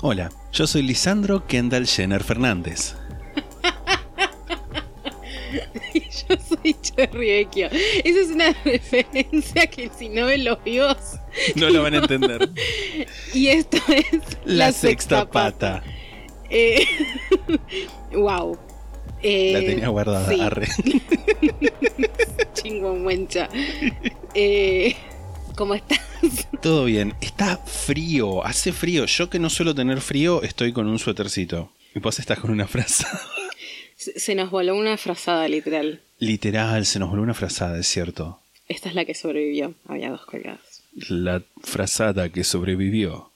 Hola, yo soy Lisandro Kendall Jenner Fernández. Yo soy Cherry Vecchio. Esa es una referencia que si no ven los vivos. No lo van a entender. Y esto es La, sexta pata. Eh, wow. Eh, La tenía guardada. sí. arre. Chingüengüencha. Eh, ¿Cómo estás? Todo bien. Está frío, hace frío. Yo que no suelo tener frío, estoy con un suétercito. Y vos estás con una frase. Se nos voló una frazada literal. Literal, se nos volvió una frazada, es cierto. Esta es la que sobrevivió. Había dos colgadas. La frazada que sobrevivió.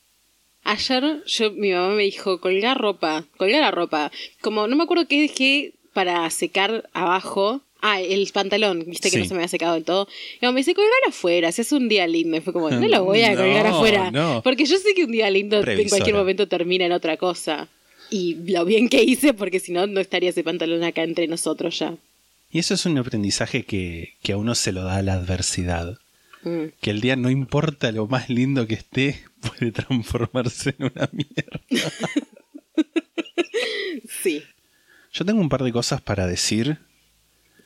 Ayer yo, mi mamá me dijo, colgar ropa, colgar la ropa. Como no me acuerdo qué dejé para secar abajo. Ah, el pantalón, viste que Sí. no se me había secado del todo. Y me dice, colgar afuera, si es un día lindo. Y fue como, no lo voy a No, colgar afuera. no. Porque yo sé que un día lindo en cualquier momento termina en otra cosa. Y lo bien que hice, porque si no, no estaría ese pantalón acá entre nosotros ya. Y eso es un aprendizaje que, que a uno se lo da la adversidad. Mm. Que el día no importa lo más lindo que esté, puede transformarse en una mierda. Sí, Yo tengo un par de cosas para decir.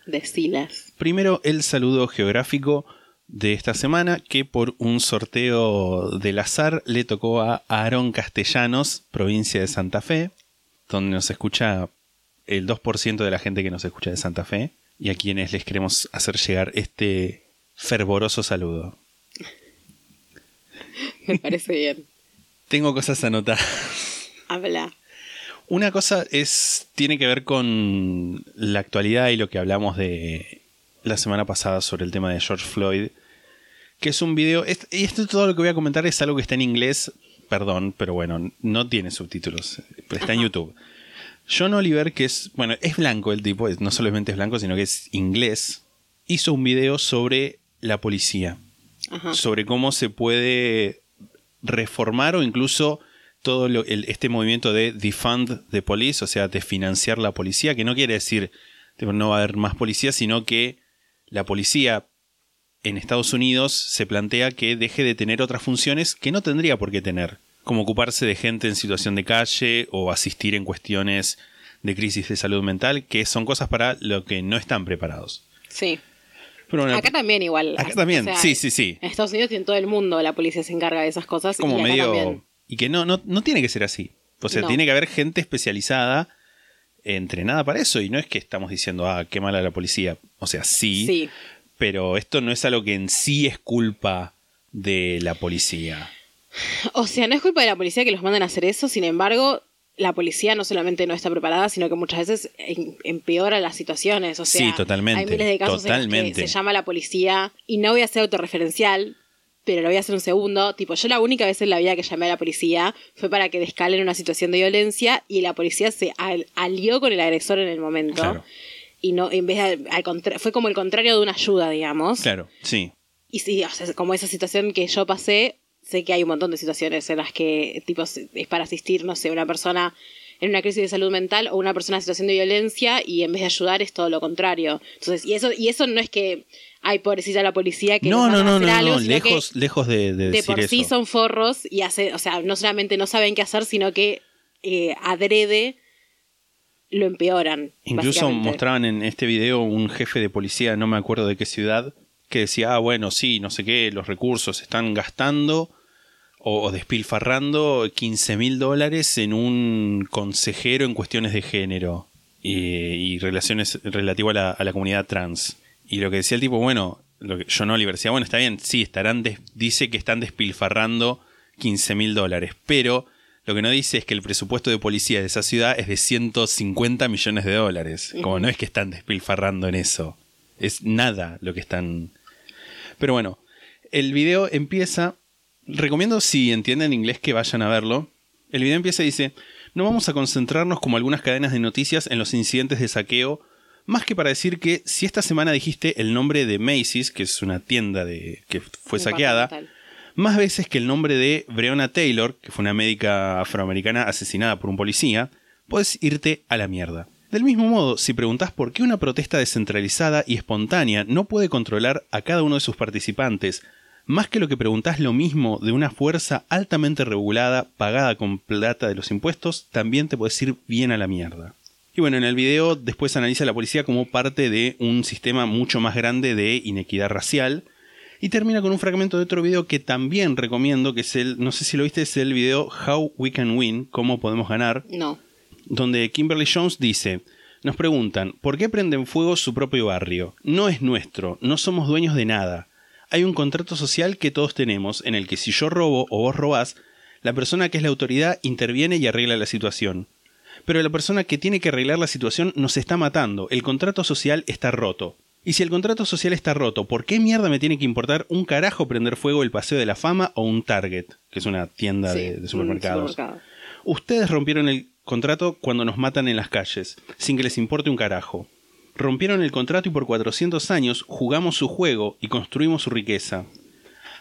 Decilas. Primero, el saludo geográfico de esta semana, que por un sorteo del azar le tocó a Aaron Castellanos, provincia de Santa Fe, donde nos escucha el 2% de la gente que nos escucha de Santa Fe, y a quienes les queremos hacer llegar este fervoroso saludo. Me parece bien. Tengo cosas anotadas. Habla. Una cosa es tiene que ver con la actualidad y lo que hablamos de la semana pasada sobre el tema de George Floyd, que es un video, es- y esto todo lo que voy a comentar es algo que está en inglés, perdón, pero bueno, no tiene subtítulos, está en YouTube. John Oliver, que es, bueno, es blanco el tipo, no solamente es blanco, sino que es inglés, hizo un video sobre la policía Ajá. sobre cómo se puede reformar o incluso todo lo- el- este movimiento de defund the police, o sea, de financiar la policía, que no quiere decir que no va a haber más policía, sino que la policía en Estados Unidos se plantea que deje de tener otras funciones que no tendría por qué tener, como ocuparse de gente en situación de calle o asistir en cuestiones de crisis de salud mental, que son cosas para lo que no están preparados. Sí. Pero bueno, Acá también igual. Acá también, O sea, sí, sí, sí. En Estados Unidos y en todo el mundo la policía se encarga de esas cosas. como y acá medio. también. Y que no, no, no tiene que ser así. O sea, No. tiene que haber gente especializada, entrenada para eso. Y no es que estamos diciendo, ah, qué mala la policía. O sea, sí, Sí. pero esto no es algo que en sí es culpa de la policía. O sea, no es culpa de la policía que los mandan a hacer eso, sin embargo, la policía no solamente no está preparada, sino que muchas veces empeora las situaciones. O sea, Sí, totalmente, hay miles de casos en los que se llama a la policía y no voy a ser autorreferencial, pero lo voy a hacer un segundo. Tipo, yo la única vez en la vida que llamé a la policía fue para que descalen una situación de violencia y la policía se al- alió con el agresor en el momento. Claro. Y no, en vez de, al contra- fue como el contrario de una ayuda, digamos. Claro, sí. Y sí, o sea, como esa situación que yo pasé, sé que hay un montón de situaciones en las que tipo, es para asistir, no sé, una persona en una crisis de salud mental o una persona en situación de violencia y en vez de ayudar es todo lo contrario. Entonces, y eso, y eso no es que hay pobrecita la policía que No, no, no, no, algo, no, que lejos, lejos de, de de decir por sí eso. son forros y hace, o sea, no solamente no saben qué hacer, sino que eh, adrede lo empeoran. Incluso mostraban en este video un jefe de policía, no me acuerdo de qué ciudad, que decía, ah, bueno, sí, no sé qué, los recursos se están gastando o, despilfarrando 15 mil dólares en un consejero en cuestiones de género y, y relaciones relativo a la, a la comunidad trans. Y lo que decía el tipo, bueno, lo que John Oliver decía, bueno, está bien, sí, estarán des- dice que están despilfarrando 15 mil dólares, pero lo que no dice es que el presupuesto de policía de esa ciudad es de 150 millones de dólares. Como no es que están despilfarrando en eso. Es nada lo que están... Pero bueno, El video empieza. Recomiendo si entienden inglés que vayan a verlo. El video empieza y dice: No vamos a concentrarnos como algunas cadenas de noticias en los incidentes de saqueo, más que para decir que si esta semana dijiste el nombre de Macy's, que es una tienda de, que fue saqueada, más veces que el nombre de Breonna Taylor, que fue una médica afroamericana asesinada por un policía, puedes irte a la mierda. Del mismo modo, si preguntás por qué una protesta descentralizada y espontánea no puede controlar a cada uno de sus participantes, más que lo que preguntás lo mismo de una fuerza altamente regulada, pagada con plata de los impuestos, también te puedes ir bien a la mierda. Y bueno, en el video después analiza a la policía como parte de un sistema mucho más grande de inequidad racial. Y termina con un fragmento de otro video que también recomiendo, que es el, no sé si lo viste, es el video How We Can Win, cómo podemos ganar, No. donde Kimberly Jones dice, nos preguntan, ¿por qué prenden fuego su propio barrio? No es nuestro, no somos dueños de nada. Hay un contrato social que todos tenemos, en el que si yo robo o vos robás, la persona que es la autoridad interviene y arregla la situación. Pero la persona que tiene que arreglar la situación nos está matando, el contrato social está roto. Y si el contrato social está roto, ¿por qué mierda me tiene que importar un carajo prender fuego el Paseo de la Fama o un Target, que es una tienda Sí, de, supermercados? supermercado. Ustedes rompieron el contrato cuando nos matan en las calles, sin que les importe un carajo. Rompieron el contrato y por 400 años jugamos su juego y construimos su riqueza.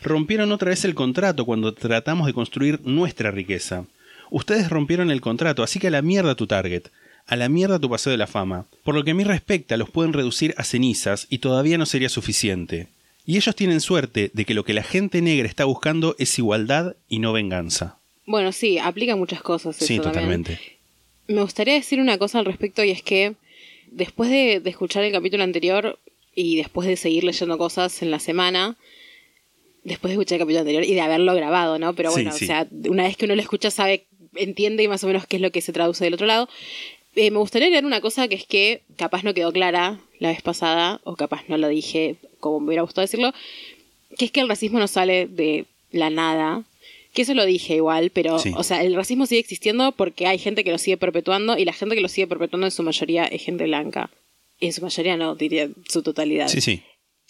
Rompieron otra vez el contrato cuando tratamos de construir nuestra riqueza. Ustedes rompieron el contrato, así que a la mierda tu target, a la mierda tu paseo de la fama. Por lo que a mí respecta, los pueden reducir a cenizas y todavía no sería suficiente. Y ellos tienen suerte de que lo que la gente negra está buscando es igualdad y no venganza. Bueno, sí, aplica muchas cosas. Sí, también. totalmente. Me gustaría decir una cosa al respecto y es que después de, de escuchar el capítulo anterior y después de seguir leyendo cosas en la semana, después de escuchar el capítulo anterior y de haberlo grabado, ¿no? Pero Sí, bueno, sí. o sea, una vez que uno lo escucha sabe, entiende y más o menos qué es lo que se traduce del otro lado. Eh, me gustaría leer una cosa que es que capaz no quedó clara la vez pasada, o capaz no lo dije como me hubiera gustado decirlo, que es que el racismo no sale de la nada. Que eso lo dije igual, pero, Sí. o sea, el racismo sigue existiendo porque hay gente que lo sigue perpetuando y la gente que lo sigue perpetuando en su mayoría es gente blanca. En su mayoría no, diría su totalidad. Sí, sí.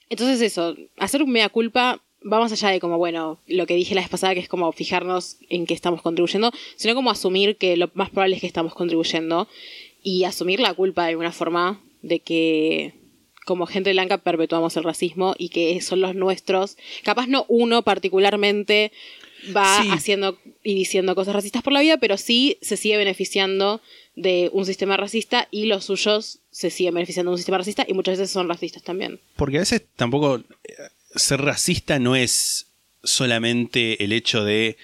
Entonces eso, hacer un mea culpa va más allá de como, bueno, lo que dije la vez pasada, que es como fijarnos en qué estamos contribuyendo, sino como asumir que lo más probable es que estamos contribuyendo y asumir la culpa de alguna forma de que como gente blanca perpetuamos el racismo y que son los nuestros. Capaz no uno particularmente va Sí. haciendo y diciendo cosas racistas por la vida, pero sí se sigue beneficiando de un sistema racista y los suyos se siguen beneficiando de un sistema racista y muchas veces son racistas también. Porque a veces tampoco eh, ser racista no es solamente el hecho de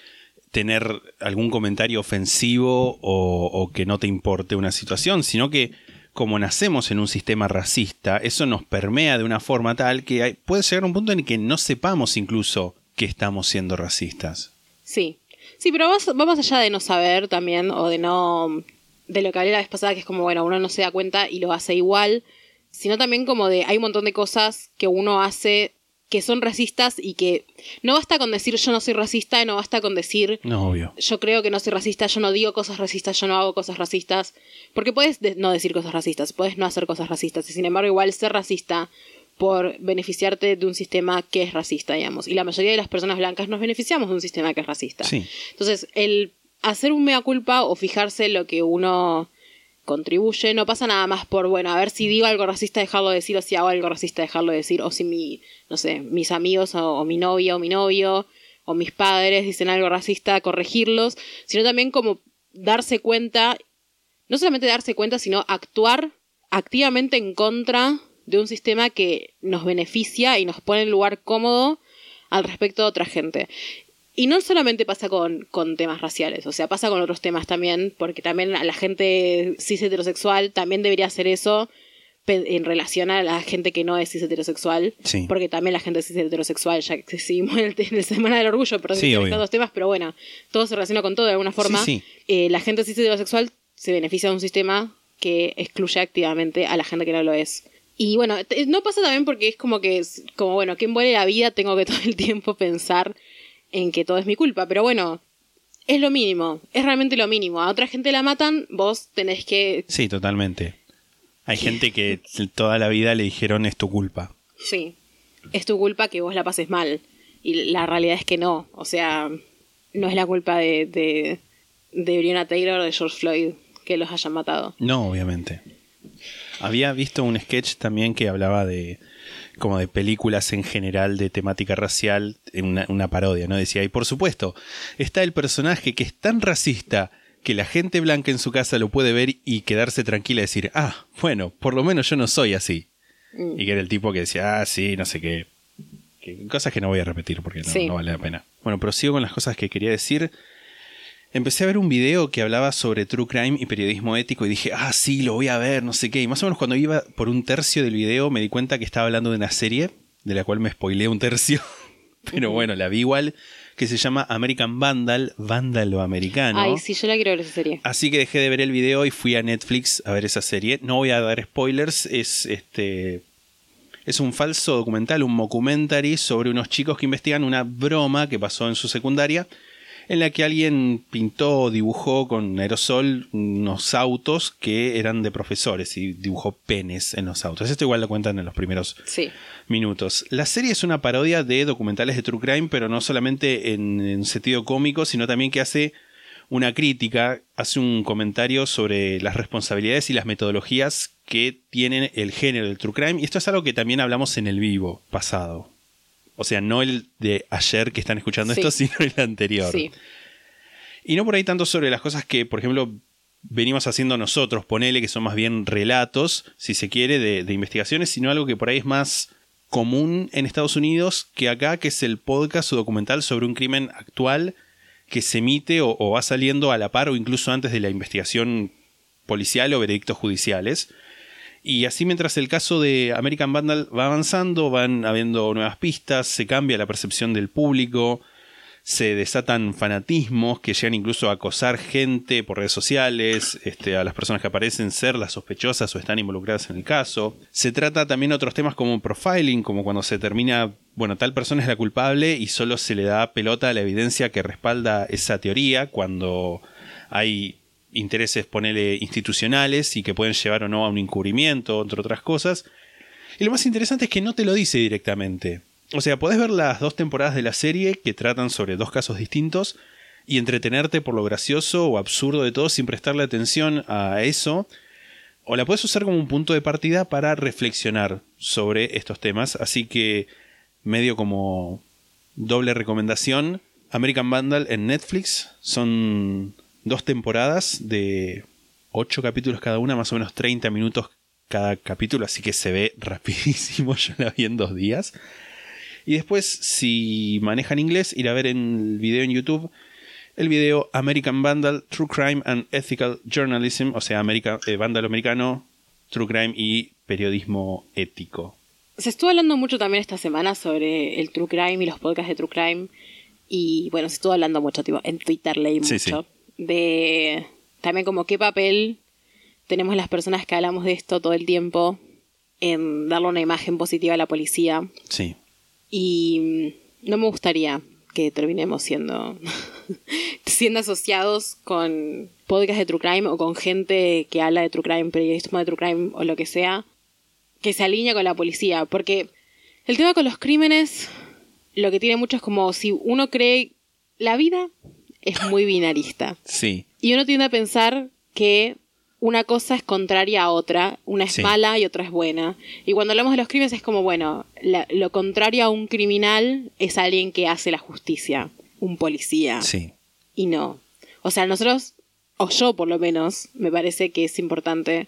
tener algún comentario ofensivo o, o que no te importe una situación, sino que como nacemos en un sistema racista, eso nos permea de una forma tal que hay- puede llegar a un punto en el que no sepamos incluso que estamos siendo racistas. Sí. Sí, pero vamos, vamos allá de no saber también, o de no. de lo que hablé la vez pasada, que es como, bueno, uno no se da cuenta y lo hace igual, sino también como de. hay un montón de cosas que uno hace que son racistas y que no basta con decir yo no soy racista, no basta con decir No, obvio. yo creo que no soy racista, yo no digo cosas racistas, yo no hago cosas racistas. Porque puedes de- no decir cosas racistas, puedes no hacer cosas racistas, y sin embargo igual ser racista por beneficiarte de un sistema que es racista, digamos. Y la mayoría de las personas blancas nos beneficiamos de un sistema que es racista. Sí. Entonces, el hacer un mea culpa o fijarse en lo que uno contribuye, no pasa nada más por, bueno, a ver si digo algo racista, dejarlo de decir, o si hago algo racista, dejarlo de decir, o si mi, no sé, mis amigos o, o mi novia o mi novio o mis padres dicen algo racista, corregirlos, sino también como darse cuenta, no solamente darse cuenta, sino actuar activamente en contra de un sistema que nos beneficia y nos pone en lugar cómodo al respecto de otra gente. Y no solamente pasa con, con temas raciales, o sea, pasa con otros temas también, porque también a la gente cis heterosexual también debería hacer eso en relación a la gente que no es cis heterosexual, Sí. porque también la gente cis heterosexual, ya que seguimos en el Semana del Orgullo, pero Sí, estos dos temas, pero bueno, todo se relaciona con todo de alguna forma. Sí, sí. Eh, la gente cis heterosexual se beneficia de un sistema que excluye activamente a la gente que no lo es. Y bueno, no pasa también porque es como que, es como bueno, quien muere la vida tengo que todo el tiempo pensar en que todo es mi culpa, pero bueno, es lo mínimo, es realmente lo mínimo. A otra gente la matan, vos tenés que, Sí, totalmente. Hay gente que toda la vida le dijeron es tu culpa. sí, es tu culpa que vos la pases mal. Y la realidad es que no. O sea, no es la culpa de, de, de Breonna Taylor o de George Floyd que los hayan matado. No, obviamente. Había visto un sketch también que hablaba de como de películas en general de temática racial, en una, una parodia, ¿no? Decía, y por supuesto, está el personaje que es tan racista que la gente blanca en su casa lo puede ver y quedarse tranquila y decir, ah, bueno, por lo menos yo no soy así. Mm. Y que era el tipo que decía, ah, sí, no sé qué. Que- cosas que no voy a repetir porque no, Sí. no vale la pena. Bueno, prosigo con las cosas que quería decir. Empecé a ver un video que hablaba sobre true crime y periodismo ético y dije, ah, sí, lo voy a ver, no sé qué. Y más o menos cuando iba por un tercio del video me di cuenta que estaba hablando de una serie de la cual me spoileé un tercio. Pero bueno, la vi igual, que se llama American Vandal, Vándalo Americano. Ay, sí, yo la quiero ver esa serie. Así que dejé de ver el video y fui a Netflix a ver esa serie. No voy a dar spoilers, es este es un falso documental, un mockumentary sobre unos chicos que investigan una broma que pasó en su secundaria en la que alguien pintó o dibujó con aerosol unos autos que eran de profesores y dibujó penes en los autos. Esto igual lo cuentan en los primeros Sí. minutos. La serie es una parodia de documentales de True Crime, pero no solamente en, en sentido cómico, sino también que hace una crítica, hace un comentario sobre las responsabilidades y las metodologías que tienen el género del True Crime. Y esto es algo que también hablamos en el vivo pasado. O sea, no el de ayer que están escuchando Sí. esto, sino el anterior. Sí. Y no por ahí tanto sobre las cosas que, por ejemplo, venimos haciendo nosotros, ponele que son más bien relatos, si se quiere, de, de investigaciones, sino algo que por ahí es más común en Estados Unidos que acá, que es el podcast o documental sobre un crimen actual que se emite o, o va saliendo a la par o incluso antes de la investigación policial o veredictos judiciales. Y así mientras el caso de American Vandal va avanzando, van habiendo nuevas pistas, se cambia la percepción del público, se desatan fanatismos que llegan incluso a acosar gente por redes sociales, este, a las personas que aparecen ser las sospechosas o están involucradas en el caso. Se trata también otros temas como profiling, como cuando se termina, bueno, tal persona es la culpable y solo se le da pelota a la evidencia que respalda esa teoría cuando hay intereses, ponele, institucionales y que pueden llevar o no a un encubrimiento, entre otras cosas. Y lo más interesante es que no te lo dice directamente. O sea, podés ver las dos temporadas de la serie que tratan sobre dos casos distintos y entretenerte por lo gracioso o absurdo de todo sin prestarle atención a eso. O la puedes usar como un punto de partida para reflexionar sobre estos temas. Así que, medio como doble recomendación, American Vandal en Netflix son dos temporadas de ocho capítulos cada una, más o menos 30 minutos cada capítulo, así que se ve rapidísimo. Yo la vi en dos días. Y después, si manejan inglés, ir a ver en el video en YouTube el video American Vandal, True Crime and Ethical Journalism, o sea, America, eh, Vándalo Americano, True Crime y Periodismo Ético. Se estuvo hablando mucho también esta semana sobre el True Crime y los podcasts de True Crime. Y bueno, se estuvo hablando mucho, tipo, en Twitter leí Sí, mucho. De también como qué papel tenemos las personas que hablamos de esto todo el tiempo en darle una imagen positiva a la policía. Sí. Y mm, no me gustaría que terminemos siendo siendo asociados con podcasts de True Crime o con gente que habla de True Crime, periodismo de True Crime o lo que sea, que se alinea con la policía. Porque el tema con los crímenes, lo que tiene mucho es como si uno cree la vida es muy binarista. Sí. Y uno tiende a pensar que una cosa es contraria a otra, una es Sí. mala y otra es buena. Y cuando hablamos de los crímenes es como, bueno, la- lo contrario a un criminal es alguien que hace la justicia, un policía. Sí. Y no. O sea, nosotros, o yo por lo menos, me parece que es importante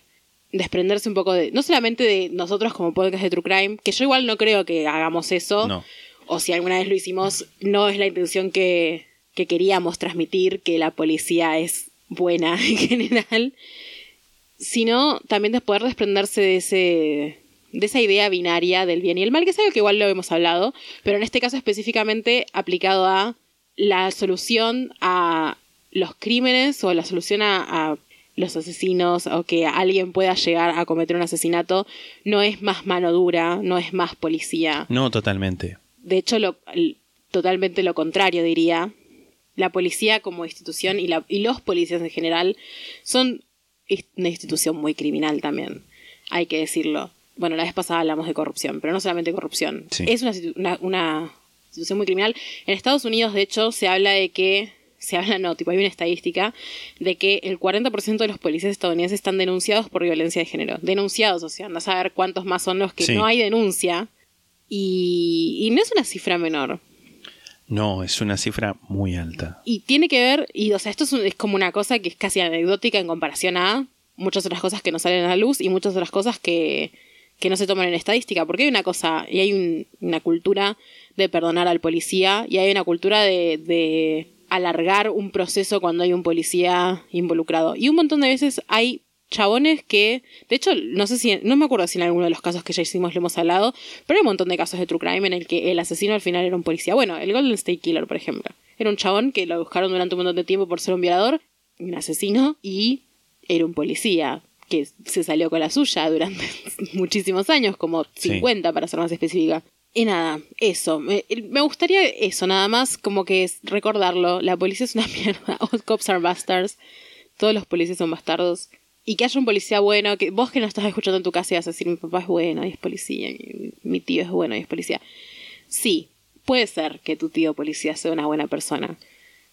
desprenderse un poco de, no solamente de nosotros como podcast de True Crime, que yo igual no creo que hagamos eso, No. o si alguna vez lo hicimos, no es la intención que, que queríamos transmitir, que la policía es buena en general, sino también de poder desprenderse de ese de esa idea binaria del bien y el mal, que es algo que igual lo hemos hablado, pero en este caso específicamente aplicado a la solución a los crímenes o la solución a, a los asesinos o que alguien pueda llegar a cometer un asesinato no es más mano dura, no es más policía. No, totalmente. De hecho, lo, totalmente lo contrario diría. La policía como institución y, la, y los policías en general son una institución muy criminal también, hay que decirlo. Bueno, la vez pasada hablamos de corrupción, pero no solamente corrupción. Sí. Es una, una, una institución muy criminal. En Estados Unidos, de hecho, se habla de que, se habla no, tipo hay una estadística, de que el 40% de los policías estadounidenses están denunciados por violencia de género. Denunciados, o sea, anda a saber cuántos más son los que Sí. no hay denuncia. Y, y no es una cifra menor. No, es una cifra muy alta. Y tiene que ver, y o sea, esto es, un- es como una cosa que es casi anecdótica en comparación a muchas otras cosas que no salen a la luz y muchas otras cosas que, que no se toman en estadística. Porque hay una cosa, y hay un- una cultura de perdonar al policía, y hay una cultura de alargar un proceso cuando hay un policía involucrado. Y un montón de veces hay chabones que, de hecho, no sé si, no me acuerdo si en alguno de los casos que ya hicimos lo hemos hablado, pero hay un montón de casos de true crime en el que el asesino al final era un policía. Bueno, el Golden State Killer, por ejemplo. Era un chabón que lo buscaron durante un montón de tiempo por ser un violador, un asesino, y era un policía que se salió con la suya durante muchísimos años, como Sí. 50 para ser más específica. Y nada, eso. Me, me gustaría eso, nada más como que es recordarlo. La policía es una mierda. All cops are bastards. Todos los policías son bastardos. Y que haya un policía bueno, que vos que no estás escuchando en tu casa y vas a decir, mi papá es bueno y es policía, mi, mi tío es bueno y es policía. Sí, puede ser que tu tío policía sea una buena persona.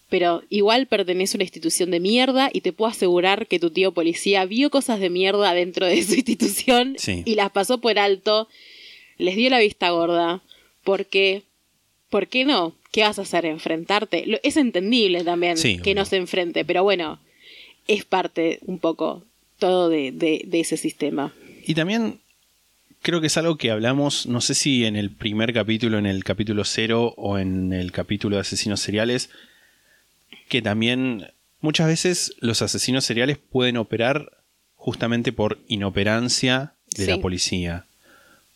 Pero igual pertenece a una institución de mierda y te puedo asegurar que tu tío policía vio cosas de mierda dentro de su institución Sí. y las pasó por alto, les dio la vista gorda, porque, ¿por qué no? ¿Qué vas a hacer? ¿Enfrentarte? Es entendible también Sí, que no se enfrente, pero bueno, es parte un poco todo de, de- de ese sistema. Y también creo que es algo que hablamos, no sé si en el primer capítulo, en el capítulo cero o en el capítulo de asesinos seriales, que también muchas veces los asesinos seriales pueden operar justamente por inoperancia de Sí. la policía,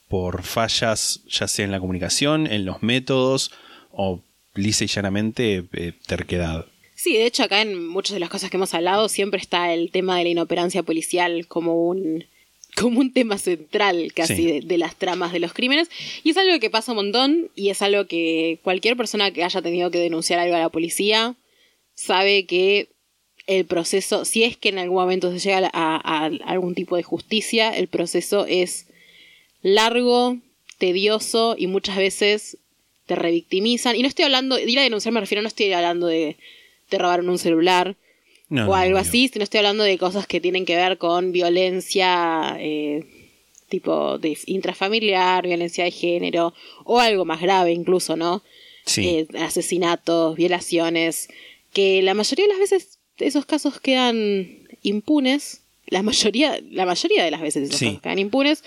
por fallas ya sea en la comunicación, en los métodos o lisa y llanamente eh, terquedad. Sí, de hecho acá en muchas de las cosas que hemos hablado siempre está el tema de la inoperancia policial como un como un tema central casi Sí. de, de las tramas de los crímenes y es algo que pasa un montón y es algo que cualquier persona que haya tenido que denunciar algo a la policía sabe que el proceso, si es que en algún momento se llega a, a- a algún tipo de justicia, el proceso es largo, tedioso y muchas veces te revictimizan. Y no estoy hablando, de ir a denunciar me refiero, no estoy hablando de te robaron un celular No, o no, algo así, sino estoy hablando de cosas que tienen que ver con violencia eh, tipo de intrafamiliar, violencia de género o algo más grave incluso, ¿no? Sí. Eh, asesinatos, violaciones, que la mayoría de las veces esos casos quedan impunes, la mayoría, la mayoría de las veces esos Sí. casos quedan impunes,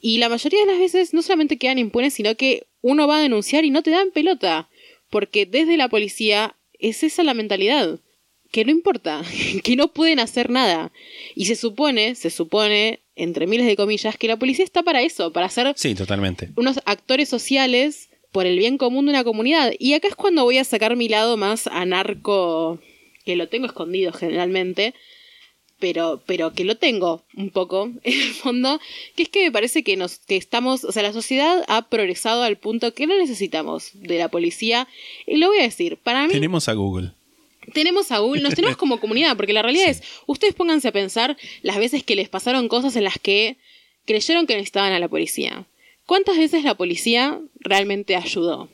y la mayoría de las veces no solamente quedan impunes, sino que uno va a denunciar y no te dan pelota, porque desde la policía es esa la mentalidad, que no importa, que no pueden hacer nada. Y se supone, se supone, entre miles de comillas, que la policía está para eso, para hacer Sí, totalmente. unos actores sociales por el bien común de una comunidad. Y acá es cuando voy a sacar mi lado más anarco, que lo tengo escondido generalmente, pero, pero que lo tengo un poco en el fondo, que es que me parece que nos, que estamos, o sea, la sociedad ha progresado al punto que no necesitamos de la policía. Y lo voy a decir, para mí Tenemos a Google. tenemos a Google, nos tenemos como comunidad, porque la realidad es, ustedes pónganse a pensar las veces que les pasaron cosas en las que creyeron que necesitaban a la policía. ¿Cuántas veces la policía realmente ayudó?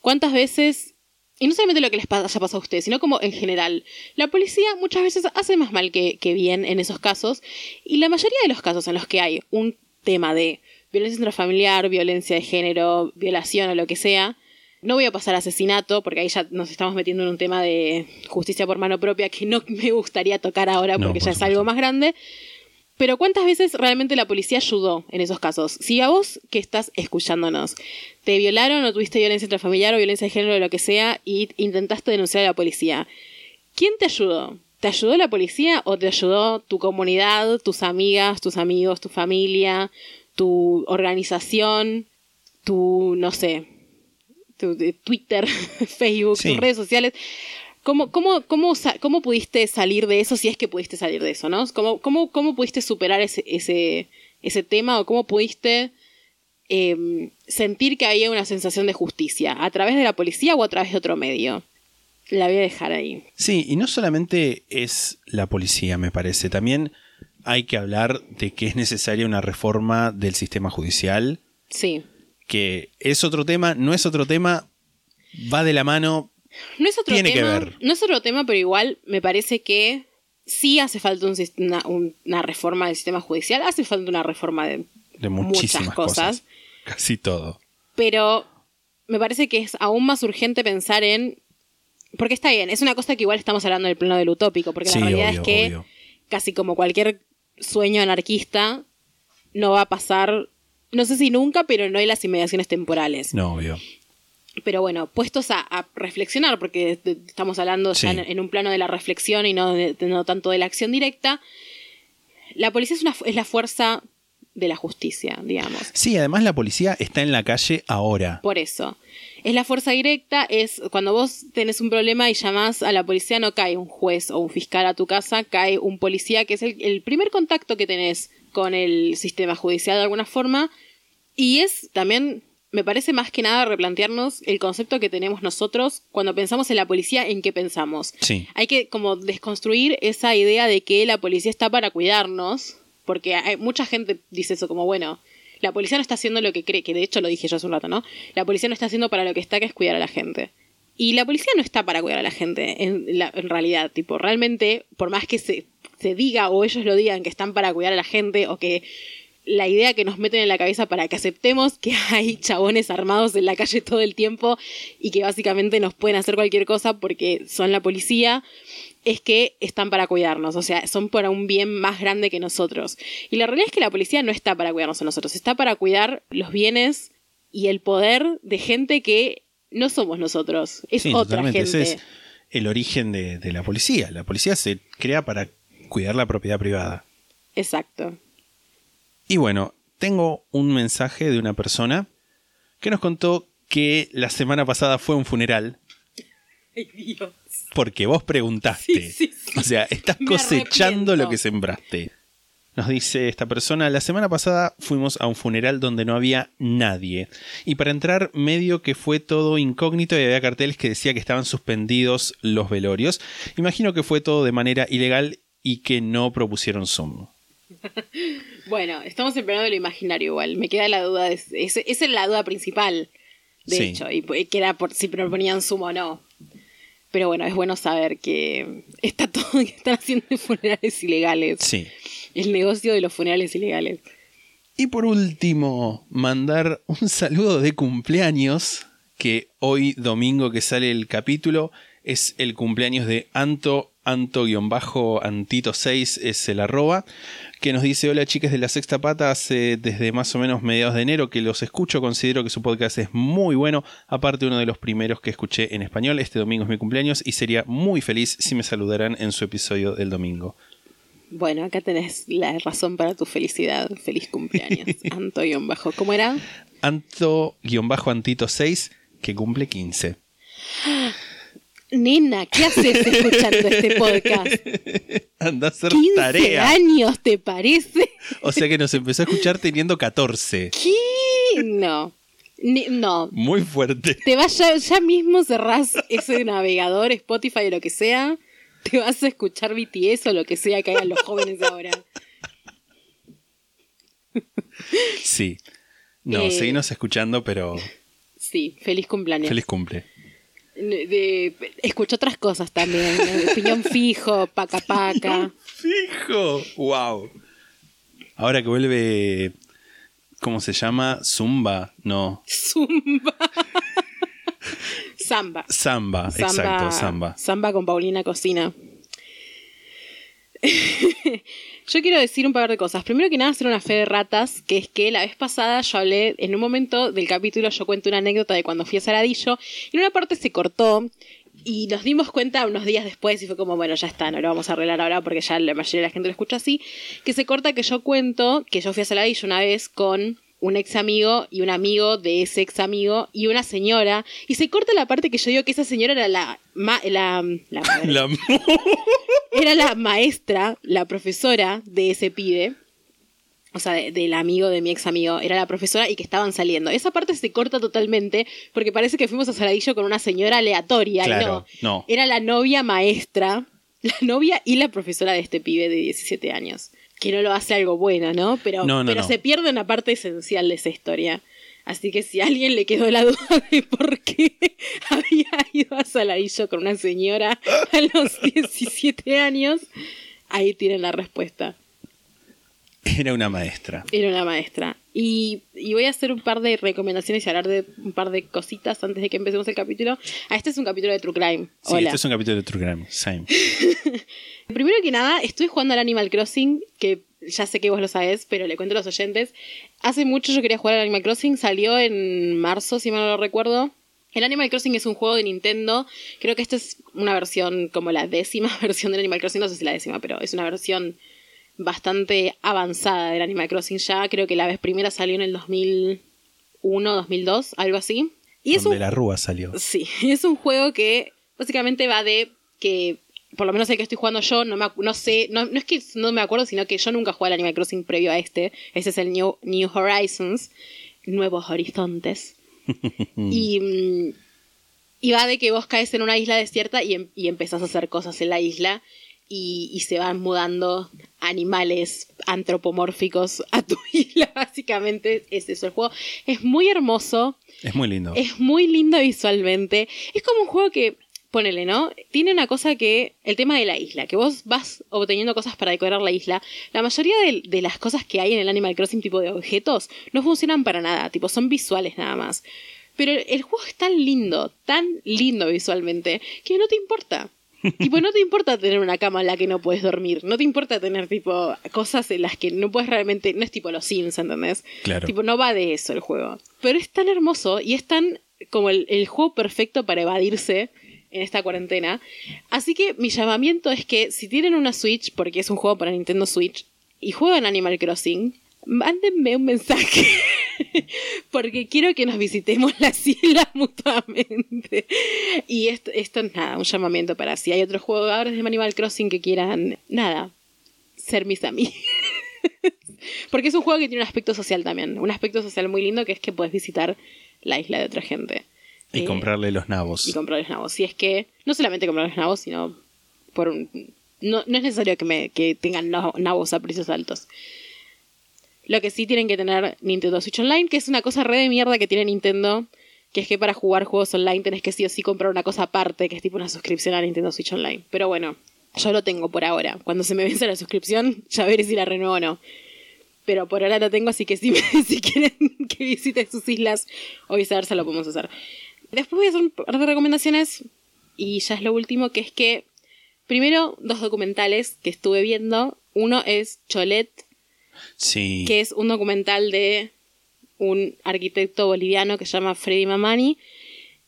¿Cuántas veces, y no solamente lo que les haya pasado a ustedes, sino como en general, la policía muchas veces hace más mal que, que bien en esos casos, y la mayoría de los casos en los que hay un tema de violencia intrafamiliar, violencia de género, violación o lo que sea, no voy a pasar a asesinato, porque ahí ya nos estamos metiendo en un tema de justicia por mano propia que no me gustaría tocar ahora No, porque por ya es algo más grande. Pero ¿cuántas veces realmente la policía ayudó en esos casos? Si a vos que estás escuchándonos te violaron o tuviste violencia intrafamiliar o violencia de género o lo que sea y intentaste denunciar a la policía, ¿quién te ayudó? ¿Te ayudó la policía o te ayudó tu comunidad, tus amigas, tus amigos, tu familia, tu organización, tu, no sé, tu, de Twitter, Facebook, Sí. tus redes sociales? ¿Cómo, cómo, cómo, ¿Cómo pudiste salir de eso si es que pudiste salir de eso, no? ¿Cómo, cómo, cómo pudiste superar ese, ese, ese tema o cómo pudiste em, sentir que había una sensación de justicia? ¿A través de la policía o a través de otro medio? La voy a dejar ahí. Sí, y no solamente es la policía, me parece, también hay que hablar de que es necesaria una reforma del sistema judicial Sí, que es otro tema, no es otro tema, va de la mano. No es otro Tiene que tema. ver. No es otro tema, pero igual me parece que sí hace falta un una, un- una reforma del sistema judicial, hace falta una reforma de, De muchísimas muchas cosas. Casi todo. Pero me parece que es aún más urgente pensar en. Porque está bien, es una cosa que igual estamos hablando del plano del utópico, porque Sí, la realidad obvio, es que obvio. casi como cualquier sueño anarquista, no va a pasar, no sé si nunca, pero no hay las inmediaciones temporales. No, obvio. Pero bueno, puestos a, a reflexionar, porque estamos hablando ya en, en un plano de la reflexión y no, de- no tanto de la acción directa, la policía es, una, es la fuerza de la justicia, digamos. Sí, además la policía está en la calle ahora. Por eso. Es la fuerza directa, es cuando vos tenés un problema y llamás a la policía, no cae un juez o un fiscal a tu casa, cae un policía, que es el, el primer contacto que tenés con el sistema judicial de alguna forma. Y es también, me parece más que nada replantearnos el concepto que tenemos nosotros cuando pensamos en la policía, en qué pensamos. Sí. Hay que como desconstruir esa idea de que la policía está para cuidarnos, porque hay, mucha gente dice eso como, bueno, la policía no está haciendo lo que cree, que de hecho lo dije yo hace un rato, ¿no? La policía no está haciendo para lo que está, que es cuidar a la gente. Y la policía no está para cuidar a la gente, en, la- en realidad, tipo, realmente, por más que se, se diga o ellos lo digan que están para cuidar a la gente o que la idea que nos meten en la cabeza para que aceptemos que hay chabones armados en la calle todo el tiempo y que básicamente nos pueden hacer cualquier cosa porque son la policía, es que están para cuidarnos, o sea, son para un bien más grande que nosotros. Y la realidad es que la policía no está para cuidarnos a nosotros, está para cuidar los bienes y el poder de gente que no somos nosotros, es Sí, otra gente. Ese es el origen de, de la policía. La policía se crea para cuidar la propiedad privada. Exacto. Y bueno, tengo un mensaje de una persona que nos contó que la semana pasada fue un funeral Ay, Dios. porque vos preguntaste. Sí, sí, sí. O sea, estás Me cosechando arrepiento. lo que sembraste. Nos dice esta persona, la semana pasada fuimos a un funeral donde no había nadie. Y para entrar medio que fue todo incógnito y había carteles que decía que estaban suspendidos los velorios. Imagino que fue todo de manera ilegal y que no propusieron Zoom. Bueno, estamos en plano de lo imaginario igual. Me queda la duda. es- esa es la duda principal, de Sí. hecho. Y que era por si proponían sumo o no. Pero bueno, es bueno saber que está todo que están haciendo funerales ilegales. Sí. El negocio de los funerales ilegales. Y por último, mandar un saludo de cumpleaños, que hoy domingo que sale el capítulo es el cumpleaños de Anto, Anto-Antito6 es el arroba, que nos dice, hola chicas de la sexta pata, hace desde más o menos mediados de enero que los escucho, considero que su podcast es muy bueno, aparte uno de los primeros que escuché en español, este domingo es mi cumpleaños y sería muy feliz si me saludaran en su episodio del domingo. Bueno, acá tenés la razón para tu felicidad. Feliz cumpleaños. Anto bajo. ¿Cómo era? Anto-Antito6, que cumple 15. Nena, ¿qué haces escuchando este podcast? Anda a hacer 15 tarea. años, ¿te parece? O sea que nos empezó a escuchar teniendo 14. ¿Qué? No. Ni- no. Muy fuerte. Te vas ya, ya mismo cerrás ese navegador, Spotify o lo que sea. Te vas a escuchar BTS o lo que sea que hagan los jóvenes ahora. Sí. No, Eh. seguimos escuchando, pero Sí, feliz cumpleaños. feliz cumple. De, escucho otras cosas también. ¿no? Piñón fijo, paca paca. ¡Fijo! ¡Wow! Ahora que vuelve. ¿Cómo se llama? Zumba. No. Zumba. Samba. Samba. Exacto, samba. Samba con Paulina Cocina. yo quiero decir un par de cosas. Primero que nada, hacer una fe de ratas, que es que la vez pasada yo hablé, en un momento del capítulo, yo cuento una anécdota de cuando fui a Saladillo, y en una parte se cortó, y nos dimos cuenta unos días después, y fue como, bueno, ya está, no lo vamos a arreglar ahora porque ya la mayoría de la gente lo escucha así, que se corta que yo cuento que yo fui a Saladillo una vez con un ex amigo y un amigo de ese ex amigo y una señora, y se corta la parte que yo digo que esa señora era la... ma- la, la madre. La- Era la maestra, la profesora de ese pibe. O sea, de- del amigo de mi ex amigo. Era la profesora y que estaban saliendo. Esa parte se corta totalmente porque parece que fuimos a Saladillo con una señora aleatoria. y Claro, no, no. Era la novia maestra, la novia y la profesora de este pibe de 17 años. Que no lo hace algo bueno, ¿no? Pero, No, no, pero no. se pierde una parte esencial de esa historia. Así que si a alguien le quedó la duda de por qué había ido a Saladillo con una señora a los 17 años, ahí tienen la respuesta. Era una maestra. Era una maestra. Y, y voy a hacer un par de recomendaciones y hablar de un par de cositas antes de que empecemos el capítulo. Ah, este es un capítulo de True Crime. Sí, Hola. este es un capítulo de True Crime. Same. Primero que nada, estoy jugando al Animal Crossing, que ya sé que vos lo sabés, pero le cuento a los oyentes. Hace mucho yo quería jugar al Animal Crossing, salió en marzo, si mal no lo recuerdo. El Animal Crossing es un juego de Nintendo. Creo que esta es una versión como la décima versión del Animal Crossing. No sé si la décima, pero es una versión bastante avanzada del Animal Crossing ya. Creo que la vez primera salió en el 2001, 2002, algo así. Y es Donde un la rúa salió. Sí, es un juego que básicamente va de que, por lo menos el que estoy jugando yo, no, me, no sé, no, no es que no me acuerdo, sino que yo nunca jugué al Animal Crossing previo a este. Este es el New, New Horizons, Nuevos Horizontes. y, mm, y va de que vos caes en una isla desierta y, em- y empezás a hacer cosas en la isla y, y se van mudando animales antropomórficos a tu isla, básicamente es eso el juego. Es muy hermoso. Es muy lindo. Es muy lindo visualmente. Es como un juego que, ponele, ¿no? Tiene una cosa que, el tema de la isla, que vos vas obteniendo cosas para decorar la isla. La mayoría de, de las cosas que hay en el Animal Crossing, tipo de objetos, no funcionan para nada, tipo, son visuales nada más. Pero el, el juego es tan lindo, tan lindo visualmente, que no te importa. tipo, no te importa tener una cama en la que no puedes dormir. No te importa tener, tipo, cosas en las que no puedes realmente. No es tipo los Sims, ¿entendés? Claro. Tipo, no va de eso el juego. Pero es tan hermoso y es tan como el, el juego perfecto para evadirse en esta cuarentena. Así que mi llamamiento es que si tienen una Switch, porque es un juego para Nintendo Switch, y juegan Animal Crossing, mándenme un mensaje. porque quiero que nos visitemos las islas mutuamente. Y esto, esto es nada, un llamamiento para si hay otros jugadores de Animal Crossing que quieran, nada, ser mis amigos. Porque es un juego que tiene un aspecto social también. Un aspecto social muy lindo que es que puedes visitar la isla de otra gente. Y Eh, comprarle los nabos. Y comprarles nabos. Si es que, no solamente comprarles nabos, sino por un. No, no es necesario que, me, que tengan na- nabos a precios altos. Lo que sí tienen que tener Nintendo Switch Online, que es una cosa re de mierda que tiene Nintendo, que es que para jugar juegos online tenés que sí o sí comprar una cosa aparte, que es tipo una suscripción a Nintendo Switch Online. Pero bueno, yo lo tengo por ahora. Cuando se me vence la suscripción, ya veré si la renuevo o no. Pero por ahora lo tengo, así que si, si quieren que visite sus islas o viceversa, lo podemos hacer. Después voy a hacer un par de recomendaciones y ya es lo último, que es que primero dos documentales que estuve viendo. Uno es Cholet, Sí. que es un documental de un arquitecto boliviano que se llama Freddy Mamani,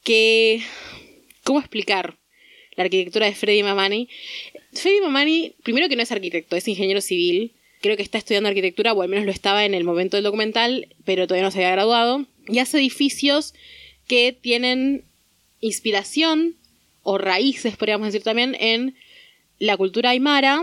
que... ¿Cómo explicar la arquitectura de Freddy Mamani? Freddy Mamani, primero que no es arquitecto, es ingeniero civil. Creo que está estudiando arquitectura, o al menos lo estaba en el momento del documental, pero todavía no se había graduado. Y hace edificios que tienen inspiración o raíces, podríamos decir también, en la cultura aymara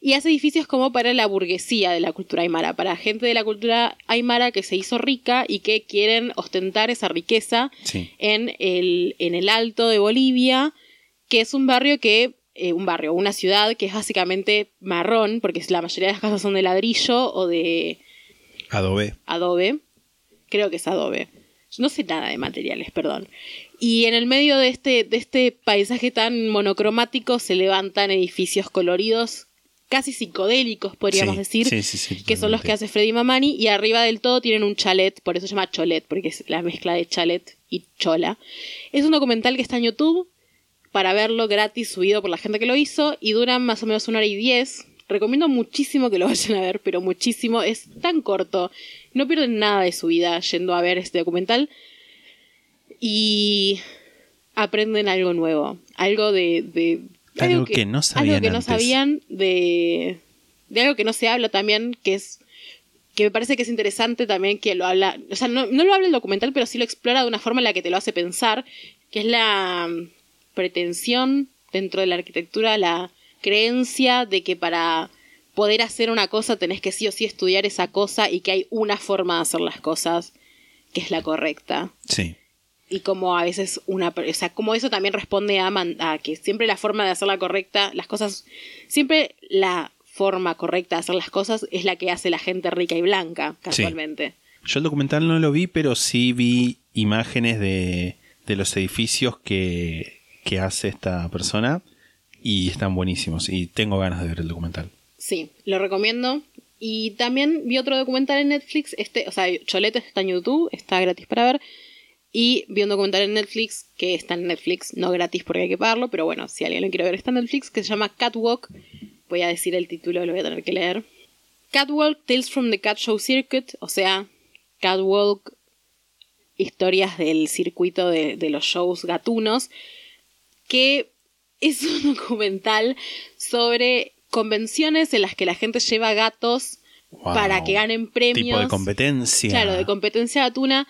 y hace edificios como para la burguesía de la cultura aymara, para gente de la cultura aymara que se hizo rica y que quieren ostentar esa riqueza Sí. en el, en el alto de Bolivia, que es un barrio que, eh, un barrio, una ciudad que es básicamente marrón, porque la mayoría de las casas son de ladrillo o de Adobe. adobe. Creo que es adobe. No sé nada de materiales, perdón. Y en el medio de este, de este paisaje tan monocromático se levantan edificios coloridos, casi psicodélicos, podríamos Sí, decir, sí, sí, sí, que son los que hace Freddy Mamani, y arriba del todo tienen un chalet, por eso se llama Cholet, porque es la mezcla de chalet y chola. Es un documental que está en YouTube, para verlo gratis, subido por la gente que lo hizo, y dura más o menos una hora y diez. Recomiendo muchísimo que lo vayan a ver, pero muchísimo. Es tan corto. No pierden nada de su vida yendo a ver este documental. Y aprenden algo nuevo. Algo de. de- Algo que no sabían Algo que no sabían de. De algo que no se habla también, que es. Que me parece que es interesante también que lo habla. O sea, no, no lo habla el documental, pero sí lo explora de una forma en la que te lo hace pensar. Que es la mm, pretensión dentro de la arquitectura, la creencia de que para poder hacer una cosa tenés que sí o sí estudiar esa cosa y que hay una forma de hacer las cosas que es la correcta. Sí. Y como a veces una... O sea, como eso también responde a, man- a que siempre la forma de hacerla correcta, las cosas... Siempre la forma correcta de hacer las cosas es la que hace la gente rica y blanca, casualmente. Yo el documental no lo vi, pero sí vi imágenes de, de los edificios que, que hace esta persona y están buenísimos y tengo ganas de ver el documental. Sí, lo recomiendo. Y también vi otro documental en Netflix, este, o sea, Cholete está en YouTube, está gratis para ver. Y vi un documental en Netflix que está en Netflix, no gratis porque hay que pagarlo, pero bueno, si alguien lo quiere ver, está en Netflix, que se llama Catwalk. Voy a decir el título, lo voy a tener que leer. Catwalk Tales from the Cat Show Circuit, o sea, Catwalk, historias del circuito de, de los shows gatunos, que es un documental sobre convenciones en las que la gente lleva gatos Wow. para que ganen premios. Tipo de competencia. Claro, de competencia gatuna.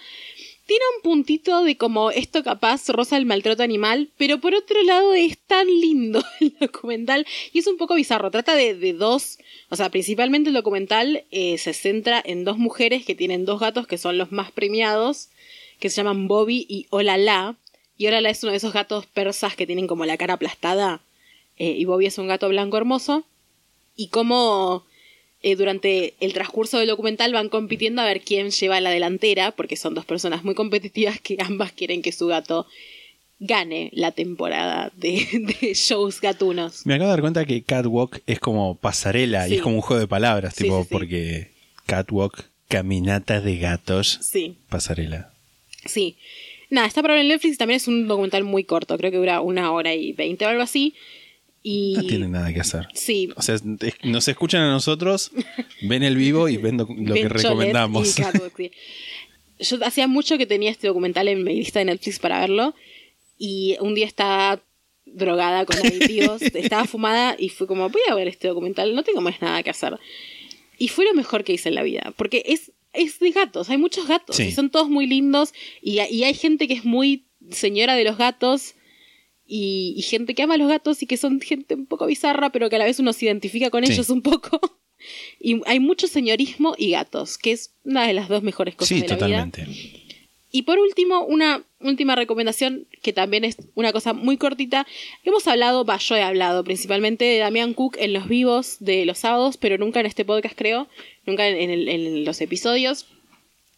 Tiene un puntito de como esto capaz rosa el maltrato animal, pero por otro lado es tan lindo el documental y es un poco bizarro. Trata de, de dos, o sea, principalmente el documental eh, se centra en dos mujeres que tienen dos gatos que son los más premiados, que se llaman Bobby y Olala. Y Olala es uno de esos gatos persas que tienen como la cara aplastada eh, y Bobby es un gato blanco hermoso. Y cómo eh, durante el transcurso del documental van compitiendo a ver quién lleva la delantera, porque son dos personas muy competitivas que ambas quieren que su gato gane la temporada de, de shows gatunos. Me acabo de dar cuenta que Catwalk es como pasarela y es como un juego de palabras, Sí, tipo, sí, porque Catwalk, caminata de gatos, Sí, pasarela. sí. Nada, está para en Netflix, también es un documental muy corto, creo que dura una hora y veinte o algo así. Y No tienen nada que hacer. sí, O sea, nos escuchan a nosotros, ven el vivo y ven lo que Ben Cholet recomendamos. y Catwalk, sí. Yo hacía mucho que tenía este documental en mi lista de Netflix para verlo. Y un día estaba drogada con aditivos, estaba fumada y fue como, voy a ver este documental, no tengo más nada que hacer. Y fue lo mejor que hice en la vida, porque es, es de gatos, hay muchos gatos Sí. y son todos muy lindos y, y hay gente que es muy señora de los gatos y, y gente que ama a los gatos y que son gente un poco bizarra, pero que a la vez uno se identifica con Sí. ellos un poco. Y hay mucho señorismo y gatos, que es una de las dos mejores cosas Sí, de la vida. totalmente. Y por último, una última recomendación, que también es una cosa muy cortita. Hemos hablado, va, yo he hablado principalmente de Damián Cook en los vivos de los sábados, pero nunca en este podcast creo, nunca en, en el- en los episodios.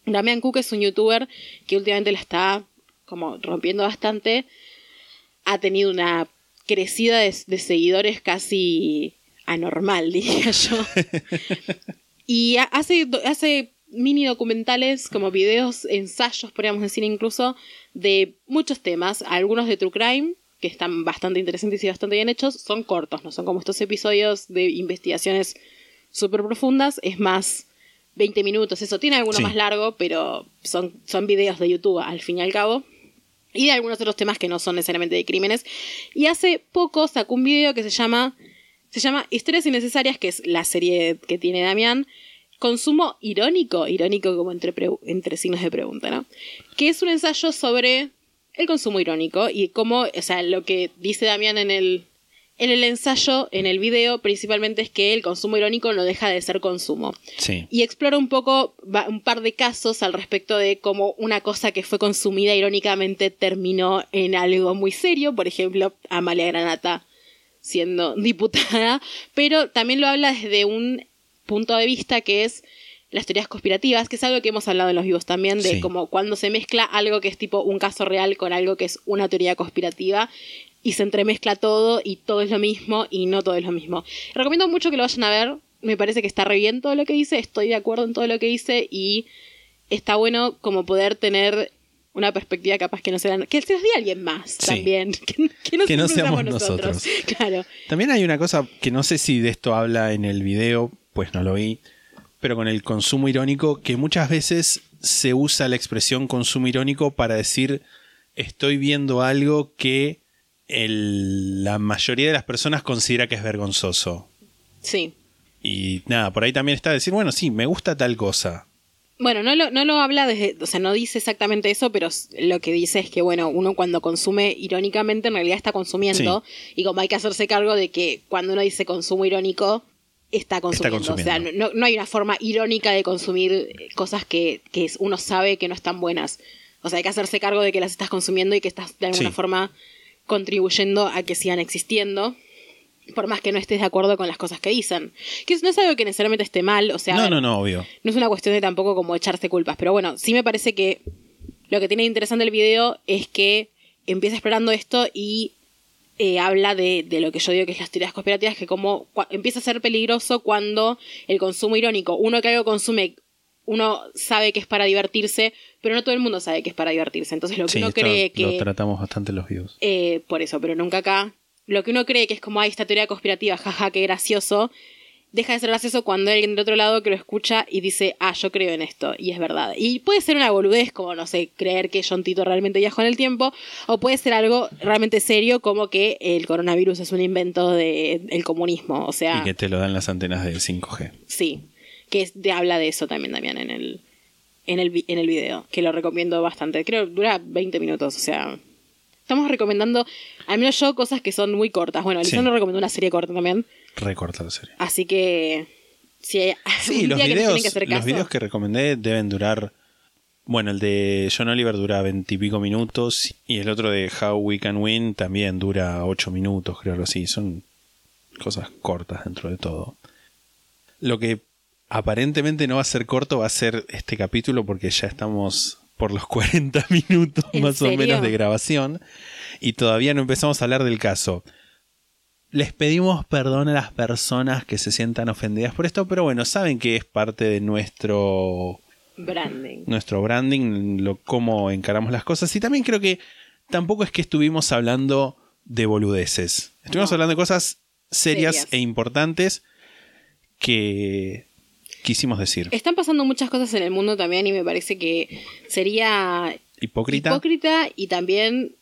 Damián Cook es un youtuber que últimamente la está como rompiendo bastante. Ha tenido una crecida de, de seguidores casi anormal, diría yo. Y ha- hace, mini documentales, como videos, ensayos, podríamos decir incluso, de muchos temas, algunos de True Crime, que están bastante interesantes y bastante bien hechos, son cortos, no son como estos episodios de investigaciones súper profundas, es más 20 minutos, eso tiene alguno Sí. más largo, pero son, son videos de YouTube al fin y al cabo. Y de algunos otros temas que no son necesariamente de crímenes. Y hace poco sacó un video que se llama se llama Historias Innecesarias, que es la serie que tiene Damián. Consumo irónico, irónico como entre, entre signos de pregunta, ¿no? Que es un ensayo sobre el consumo irónico y cómo, o sea, lo que dice Damián en el, en el ensayo, en el video, principalmente es que el consumo irónico no deja de ser consumo. Sí. Y explora un poco un par de casos al respecto de cómo una cosa que fue consumida irónicamente terminó en algo muy serio. Por ejemplo, Amalia Granata siendo diputada. Pero también lo habla desde un punto de vista que es las teorías conspirativas, que es algo que hemos hablado en los vivos también, de Sí. como cuando se mezcla algo que es tipo un caso real con algo que es una teoría conspirativa y se entremezcla todo y todo es lo mismo y no todo es lo mismo. Recomiendo mucho que lo vayan a ver, me parece que está re bien todo lo que dice, estoy de acuerdo en todo lo que dice y está bueno como poder tener una perspectiva capaz que no se dan, que se los dé alguien más Sí. también, que, que no, Que no siempre seamos nosotros. Claro. También hay una cosa que no sé si de esto habla en el video, pues no lo vi, pero con el consumo irónico, que muchas veces se usa la expresión consumo irónico para decir estoy viendo algo que el- la mayoría de las personas considera que es vergonzoso. Sí. Y nada, por ahí también está decir, bueno, sí, me gusta tal cosa. Bueno, no lo, no lo habla desde, o sea, no dice exactamente eso, pero lo que dice es que, bueno, uno cuando consume irónicamente en realidad está consumiendo y como hay que hacerse cargo de que cuando uno dice consumo irónico, está consumiendo. consumiendo. O sea, no, no hay una forma irónica de consumir eh, cosas que, que uno sabe que no están buenas. O sea, hay que hacerse cargo de que las estás consumiendo y que estás de alguna Sí. forma contribuyendo a que sigan existiendo. por más que no estés de acuerdo con las cosas que dicen. Que no es algo que necesariamente esté mal, o sea, No, ver, no, no, obvio. no es una cuestión de tampoco como echarse culpas, pero bueno, sí me parece que lo que tiene interesante el video es que empieza explorando esto y eh, habla de, de lo que yo digo que es las teorías conspirativas, que como empieza a ser peligroso cuando el consumo irónico, uno que algo consume, uno sabe que es para divertirse, pero no todo el mundo sabe que es para divertirse. Entonces lo que Sí, uno esto cree lo que... tratamos bastante los videos. Eh, por eso, pero nunca acá. Lo que uno cree que es como, hay esta teoría conspirativa, jaja, qué gracioso, deja de ser gracioso cuando hay alguien del otro lado que lo escucha y dice, ah, yo creo en esto, y es verdad. Y puede ser una boludez, como, no sé, creer que John Tito realmente viajó en el tiempo, o puede ser algo realmente serio, como que el coronavirus es un invento del comunismo. O sea, Y que te lo dan las antenas de 5G. sí, que es- de- habla de eso también, Damián, en el, en, el, en el video, que lo recomiendo bastante. Creo que dura 20 minutos, o sea... Estamos recomendando, al menos yo, cosas que son muy cortas. Bueno, Sí. Lisandro recomendó una serie corta también. Recorta la serie. Así que. Si hay Sí, los que videos, que hacer los videos que recomendé deben durar. Bueno, el de John Oliver dura veintipico minutos y el otro de How We Can Win también dura ocho minutos, creo algo así. Son cosas cortas dentro de todo. Lo que aparentemente no va a ser corto va a ser este capítulo porque ya estamos por los 40 minutos ¿En más o menos de grabación y todavía no empezamos a hablar del caso. Les pedimos perdón a las personas que se sientan ofendidas por esto, pero bueno, saben que es parte de nuestro, Branding. nuestro branding, lo, cómo encaramos las cosas. Y también creo que tampoco es que estuvimos hablando de boludeces. Estuvimos No. hablando de cosas serias, Serias. e importantes que quisimos decir. Están pasando muchas cosas en el mundo también y me parece que sería Hipócrita. hipócrita y también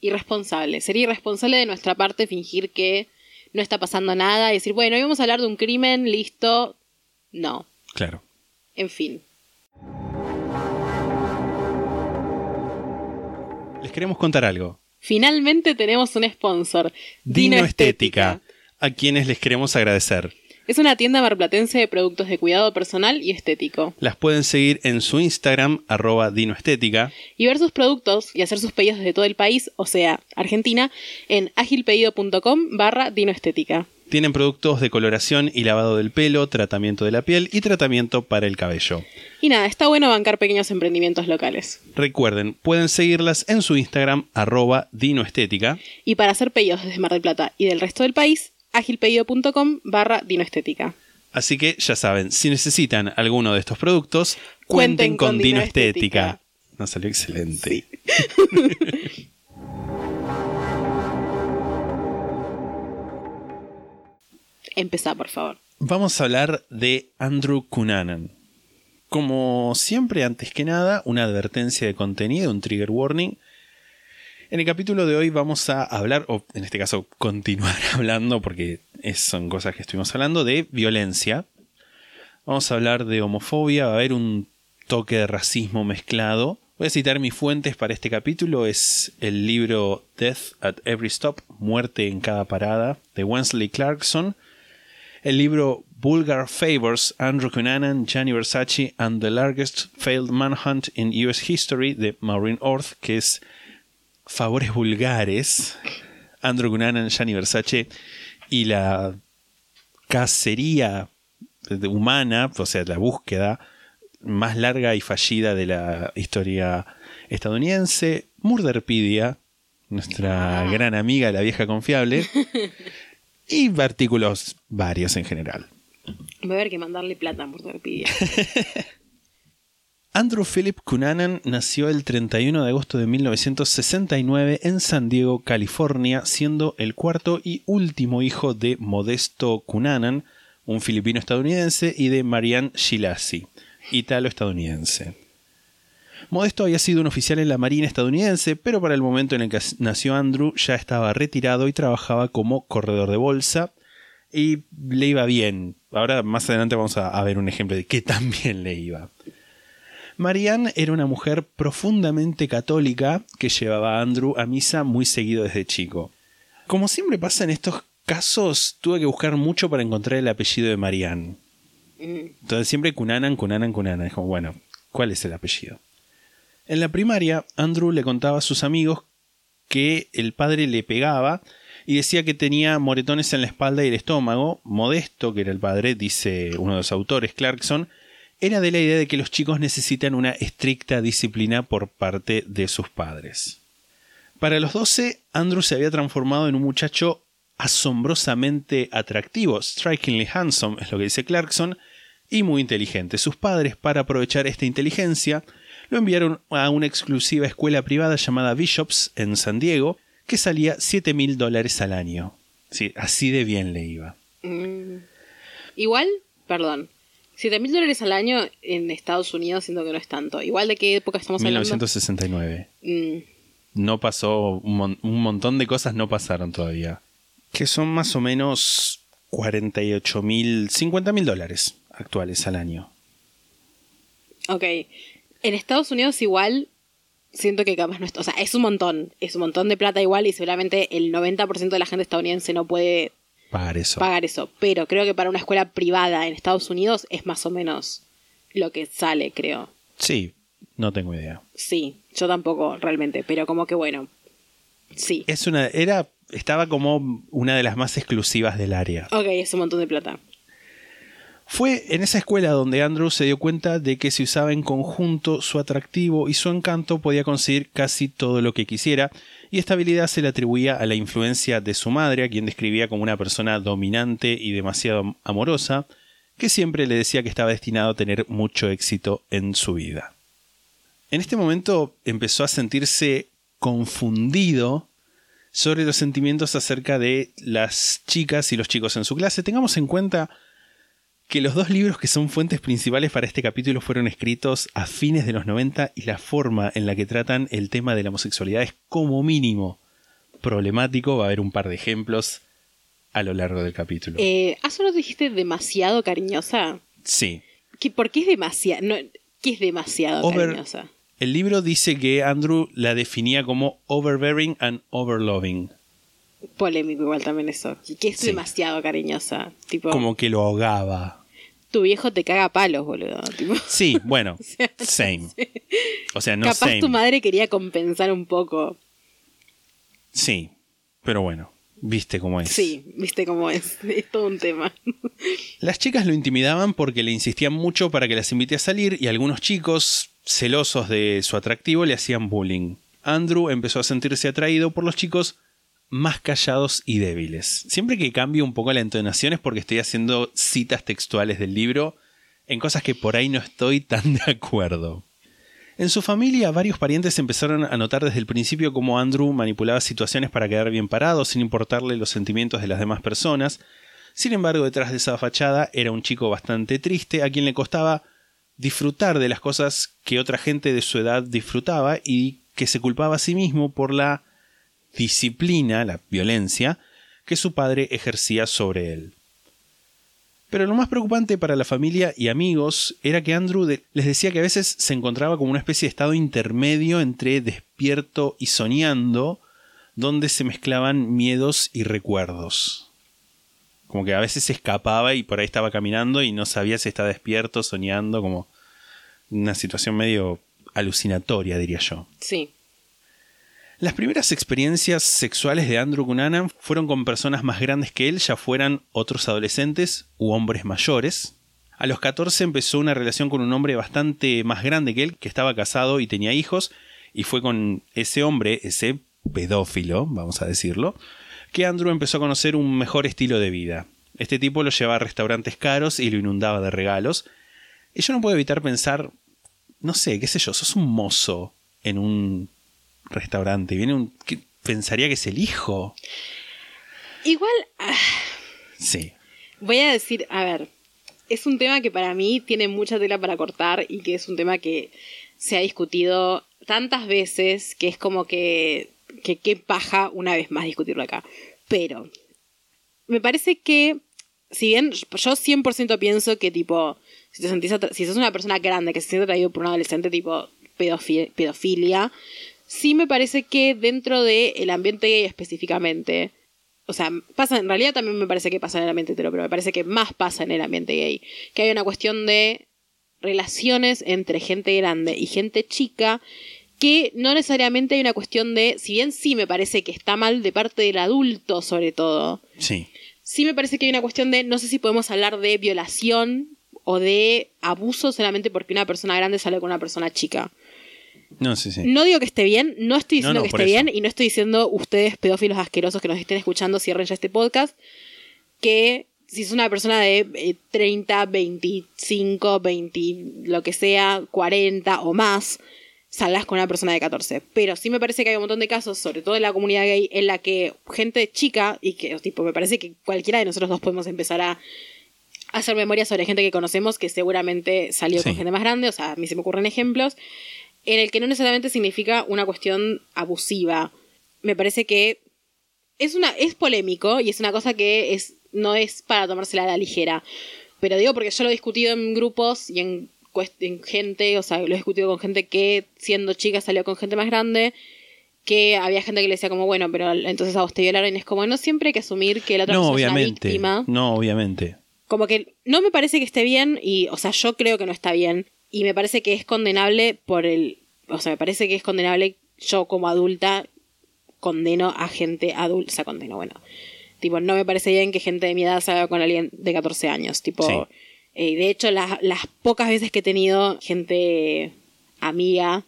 irresponsable. Sería irresponsable de nuestra parte fingir que no está pasando nada y decir, bueno, hoy vamos a hablar de un crimen, listo. No. Claro. En fin. Les queremos contar algo. Finalmente tenemos un sponsor. Dino Estética, a quienes les queremos agradecer. Es una tienda marplatense de productos de cuidado personal y estético. Las pueden seguir en su Instagram, arroba dinoestética. Y ver sus productos y hacer sus pedidos desde todo el país, o sea, Argentina, en agilpedido.com barra dinoestética. Tienen productos de coloración y lavado del pelo, tratamiento de la piel y tratamiento para el cabello. Y nada, está bueno bancar pequeños emprendimientos locales. Recuerden, pueden seguirlas en su Instagram, arroba dinoestética. Y para hacer pedidos desde Mar del Plata y del resto del país, agilpedido.com barra dinoestética. Así que ya saben, si necesitan alguno de estos productos, Cuenten cuenten con, con Dino Dino Estética. Estética. Nos salió excelente. Empezá, por favor. Vamos a hablar de Andrew Cunanan. Como siempre, antes que nada, una advertencia de contenido, un trigger warning. En el capítulo de hoy vamos a hablar, o en este caso continuar hablando, porque son cosas que estuvimos hablando, de violencia. Vamos a hablar de homofobia, va a haber un toque de racismo mezclado. Voy a citar mis fuentes para este capítulo, es el libro Death at Every Stop, Muerte en cada parada, de Wensley Clarkson, el libro Vulgar Favors, Andrew Cunanan, Gianni Versace and the Largest Failed Manhunt in US History de Maureen Orth, que es Favores Vulgares, Andrew Cunanan, Gianni Versace y la cacería humana, o sea, la búsqueda más larga y fallida de la historia estadounidense, Murderpedia, nuestra gran amiga, la vieja confiable, y artículos varios en general. Voy a haber que mandarle plata a Murderpedia. Andrew Philip Cunanan nació el 31 de agosto de 1969 en San Diego, California, siendo el cuarto y último hijo de Modesto Cunanan, un filipino estadounidense, y de Marianne Shilasi, italo-estadounidense. Modesto había sido un oficial en la Marina estadounidense, pero para el momento en el que nació Andrew ya estaba retirado y trabajaba como corredor de bolsa y le iba bien. Ahora más adelante vamos a, a ver un ejemplo de qué tan bien le iba. Marianne era una mujer profundamente católica que llevaba a Andrew a misa muy seguido desde chico. Como siempre pasa en estos casos, tuve que buscar mucho para encontrar el apellido de Marianne. Entonces siempre Cunanan, Cunanan, Cunanan. Como, bueno, ¿cuál es el apellido? En la primaria, Andrew le contaba a sus amigos que el padre le pegaba y decía que tenía moretones en la espalda y el estómago. Modesto, que era el padre, dice uno de los autores, Clarkson, era de la idea de que los chicos necesitan una estricta disciplina por parte de sus padres. Para los 12, Andrew se había transformado en un muchacho asombrosamente atractivo, strikingly handsome, es lo que dice Clarkson, y muy inteligente. Sus padres, para aprovechar esta inteligencia, lo enviaron a una exclusiva escuela privada llamada Bishops en San Diego, que salía 7 mil dólares al año. Sí, así de bien le iba. Mm. Igual, perdón. 7 mil dólares al año en Estados Unidos siento que no es tanto. Igual de qué época estamos hablando. 1969. Mm, No pasó, un, mon- un montón de cosas no pasaron todavía. Que son más o menos 48 mil, 50 mil dólares actuales al año. ok. En Estados Unidos igual siento que capaz no es... O sea, es un montón. Es un montón de plata igual y seguramente el 90% de la gente estadounidense no puede Pagar eso. pagar eso. Pero creo que para una escuela privada en Estados Unidos es más o menos lo que sale, creo. Sí, no tengo idea. Sí, yo tampoco realmente, pero como que bueno. Sí. Es una, era, estaba como una de las más exclusivas del área. Ok, es un montón de plata. Fue en esa escuela donde Andrew se dio cuenta de que si usaba en conjunto su atractivo y su encanto podía conseguir casi todo lo que quisiera, y esta habilidad se le atribuía a la influencia de su madre, a quien describía como una persona dominante y demasiado amorosa, que siempre le decía que estaba destinado a tener mucho éxito en su vida. En este momento empezó a sentirse confundido sobre los sentimientos acerca de las chicas y los chicos en su clase. Tengamos en cuenta que los dos libros que son fuentes principales para este capítulo fueron escritos a fines de los 90 y la forma en la que tratan el tema de la homosexualidad es como mínimo problemático. Va a haber un par de ejemplos a lo largo del capítulo. Eh, ¿Hace no dijiste demasiado cariñosa? sí. ¿Qué, ¿Por qué es demasiado? No, ¿Qué es demasiado Over- cariñosa? El libro dice que Andrew la definía como overbearing and overloving. Polémico igual también eso. ¿Qué es Sí. demasiado cariñosa? Tipo, Como que lo ahogaba. tu viejo te caga a palos, boludo. Tipo, Sí, bueno, sea, same. O sea, no capaz same. tu madre quería compensar un poco. Sí, pero bueno, viste cómo es. Sí, viste cómo es. Es todo un tema. Las chicas lo intimidaban porque le insistían mucho para que las invite a salir y algunos chicos, celosos de su atractivo, le hacían bullying. Andrew empezó a sentirse atraído por los chicos más callados y débiles. Siempre que cambio un poco la entonación es porque estoy haciendo citas textuales del libro en cosas que por ahí no estoy tan de acuerdo. En su familia, varios parientes empezaron a notar desde el principio cómo Andrew manipulaba situaciones para quedar bien parado sin importarle los sentimientos de las demás personas. Sin embargo, detrás de esa fachada era un chico bastante triste a quien le costaba disfrutar de las cosas que otra gente de su edad disfrutaba y que se culpaba a sí mismo por la disciplina, la violencia, que su padre ejercía sobre él. Pero lo más preocupante para la familia y amigos era que Andrew les decía que a veces se encontraba como una especie de estado intermedio entre despierto y soñando, donde se mezclaban miedos y recuerdos. Como que a veces se escapaba y por ahí estaba caminando y no sabía si estaba despierto, soñando, como una situación medio alucinatoria, diría yo. Sí. Las primeras experiencias sexuales de Andrew Cunanan fueron con personas más grandes que él, ya fueran otros adolescentes u hombres mayores. A los 14 empezó una relación con un hombre bastante más grande que él, que estaba casado y tenía hijos, y fue con ese hombre, ese pedófilo, vamos a decirlo, que Andrew empezó a conocer un mejor estilo de vida. Este tipo lo llevaba a restaurantes caros y lo inundaba de regalos. Y yo no puedo evitar pensar, no sé, qué sé yo, sos un mozo en un restaurante. Viene un. pensaría que es el hijo. Igual, ah, Sí. voy a decir, a ver, es un tema que para mí tiene mucha tela para cortar y que es un tema que se ha discutido tantas veces que es como que, que qué paja una vez más discutirlo acá. Pero me parece que, si bien yo 100% pienso que tipo, si te sentís si sos una persona grande que se siente atraído por un adolescente tipo pedofi- pedofilia, sí me parece que dentro del ambiente gay específicamente, o sea, pasa, en realidad también me parece que pasa en el ambiente hetero, pero me parece que más pasa en el ambiente gay, que hay una cuestión de relaciones entre gente grande y gente chica que no necesariamente hay una cuestión de, si bien sí me parece que está mal de parte del adulto sobre todo, Sí. sí me parece que hay una cuestión de, no sé si podemos hablar de violación o de abuso solamente porque una persona grande sale con una persona chica. No, sí, sí. No digo que esté bien, no estoy diciendo No, no, que esté eso. bien y no estoy diciendo ustedes pedófilos asquerosos que nos estén escuchando, cierren ya este podcast, que si es una persona de eh, 30, 25, 20, lo que sea, 40 o más, salgas con una persona de 14. Pero sí me parece que hay un montón de casos, sobre todo en la comunidad gay, en la que gente chica, y que tipo, me parece que cualquiera de nosotros dos podemos empezar a hacer memoria sobre gente que conocemos que seguramente salió con gente más grande, o sea, a mí se me ocurren ejemplos, en el que no necesariamente significa una cuestión abusiva. Me parece que es una es polémico y es una cosa que es no es para tomársela a la ligera. Pero digo porque yo lo he discutido en grupos y en, gente, o sea, lo he discutido con gente que siendo chica salió con gente más grande, que había gente que le decía como, bueno, pero entonces a vos te violaron y es como, no siempre hay que asumir que la otra No, persona es una obviamente. víctima No, obviamente. como que no me parece que esté bien y, o sea, yo creo que no está bien y me parece que es condenable por el, o sea, me parece que es condenable yo como adulta condeno a gente adulta, o sea, condeno, bueno, tipo, no me parece bien que gente de mi edad salga con alguien de 14 años, tipo, Sí. eh, de hecho, las, las pocas veces que he tenido gente amiga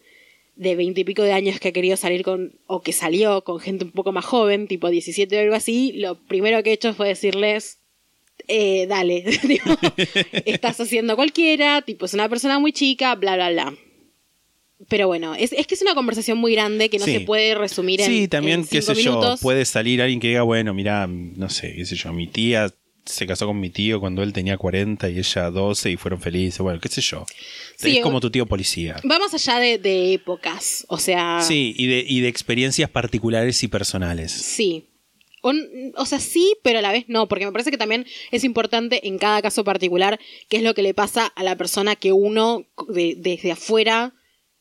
de 20 y pico de años que ha querido salir con, o que salió con gente un poco más joven, tipo 17 o algo así, lo primero que he hecho fue decirles, eh, dale, tipo, estás haciendo cualquiera, tipo, es una persona muy chica, bla, bla, bla. Pero bueno, es, es que es una conversación muy grande que no Sí. se puede resumir en Sí, también, en qué sé yo, puede salir alguien que diga, bueno, mira, no sé, qué sé yo, mi tía se casó con mi tío cuando él tenía 40 y ella 12 y fueron felices, bueno, qué sé yo. Sí, es como tu tío policía. Va más allá de, de épocas, o sea... Sí, y de, y de experiencias particulares y personales. Sí. O, sea, sí, pero a la vez no, porque me parece que también es importante en cada caso particular qué es lo que le pasa a la persona que uno de- desde afuera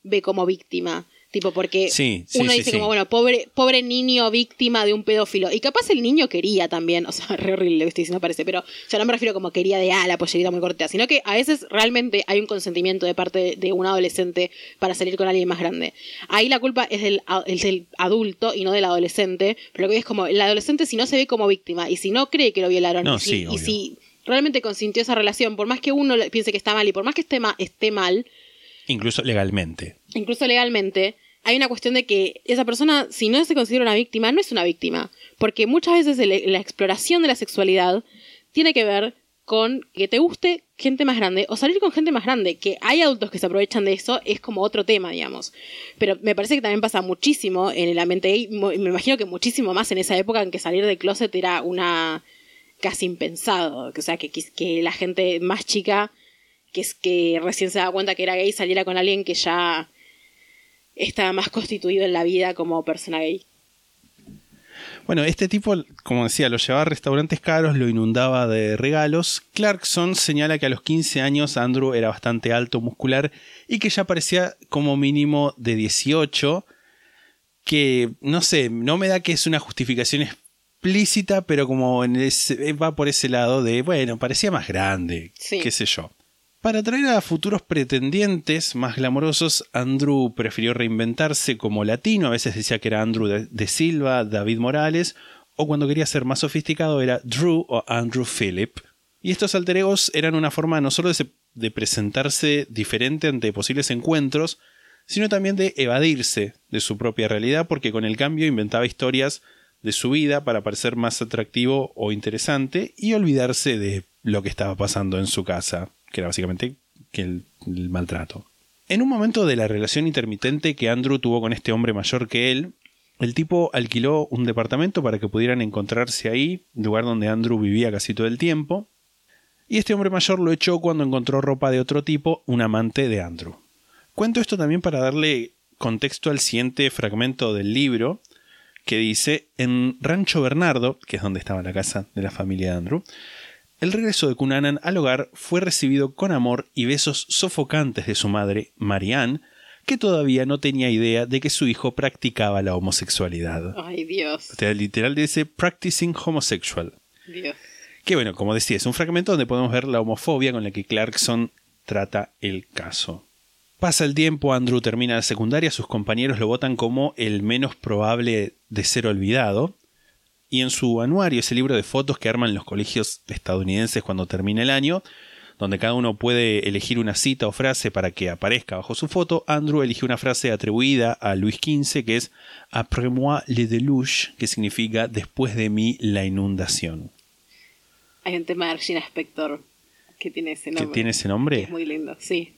ve como víctima. Tipo, porque Sí, sí, uno sí, dice como, bueno, pobre, pobre niño víctima de un pedófilo. Y capaz el niño quería también, o sea, re horrible lo que estoy diciendo parece, pero yo no me refiero como quería de, ah, la pollerita muy corta, sino que a veces realmente hay un consentimiento de parte de, un adolescente para salir con alguien más grande. Ahí la culpa es del, es del adulto y no del adolescente, pero lo que es como, el adolescente si no se ve como víctima y si no cree que lo violaron No, y, si, y realmente consintió esa relación, por más que uno piense que está mal y por más que esté, ma- esté mal, Incluso legalmente. incluso legalmente, hay una cuestión de que esa persona, si no se considera una víctima, no es una víctima. Porque muchas veces el- la exploración de la sexualidad tiene que ver con que te guste gente más grande o salir con gente más grande. Que hay adultos que se aprovechan de eso, es como otro tema, digamos. Pero me parece que también pasa muchísimo en el ambiente gay. Me imagino que muchísimo más en esa época en que salir del closet era una casi impensado. O sea, que- que la gente más chica que es que recién se da cuenta que era gay saliera con alguien que ya estaba más constituido en la vida como persona gay. Bueno, este tipo, como decía, lo llevaba a restaurantes caros, lo inundaba de regalos. Clarkson señala que a los 15 años Andrew era bastante alto, muscular y que ya parecía como mínimo de 18. Que no sé, no me da que es una justificación explícita, pero como en ese- va por ese lado de, bueno, parecía más grande, Sí. qué sé yo. Para atraer a futuros pretendientes más glamorosos, Andrew prefirió reinventarse como latino, a veces decía que era Andrew de, Silva, David Morales, o cuando quería ser más sofisticado era Drew o Andrew Phillip. Y estos alter egos eran una forma no solo de presentarse diferente ante posibles encuentros, sino también de evadirse de su propia realidad, porque con el cambio inventaba historias de su vida para parecer más atractivo o interesante y olvidarse de lo que estaba pasando en su casa, que era básicamente el, el maltrato. En un momento de la relación intermitente que Andrew tuvo con este hombre mayor que él, el tipo alquiló un departamento para que pudieran encontrarse ahí, lugar donde Andrew vivía casi todo el tiempo, y este hombre mayor lo echó cuando encontró ropa de otro tipo, un amante de Andrew. Cuento esto también para darle contexto al siguiente fragmento del libro, que dice, en Rancho Bernardo, que es donde estaba la casa de la familia de Andrew, el regreso de Cunanan al hogar fue recibido con amor y besos sofocantes de su madre, Marianne, que todavía no tenía idea de que su hijo practicaba la homosexualidad. Ay, Dios. O sea, literal dice practicing homosexual. Dios. Que bueno, como decía, es un fragmento donde podemos ver la homofobia con la que Clarkson trata el caso. Pasa el tiempo, Andrew termina la secundaria, sus compañeros lo votan como el menos probable de ser olvidado. Y en su anuario, ese libro de fotos que arman los colegios estadounidenses cuando termina el año, donde cada uno puede elegir una cita o frase para que aparezca bajo su foto, Andrew eligió una frase atribuida a Luis XV que es Après moi le deluge, que significa después de mí la inundación. Hay un tema de Regina Spector que tiene ese nombre. ¿Que tiene ese nombre? Es muy lindo, sí.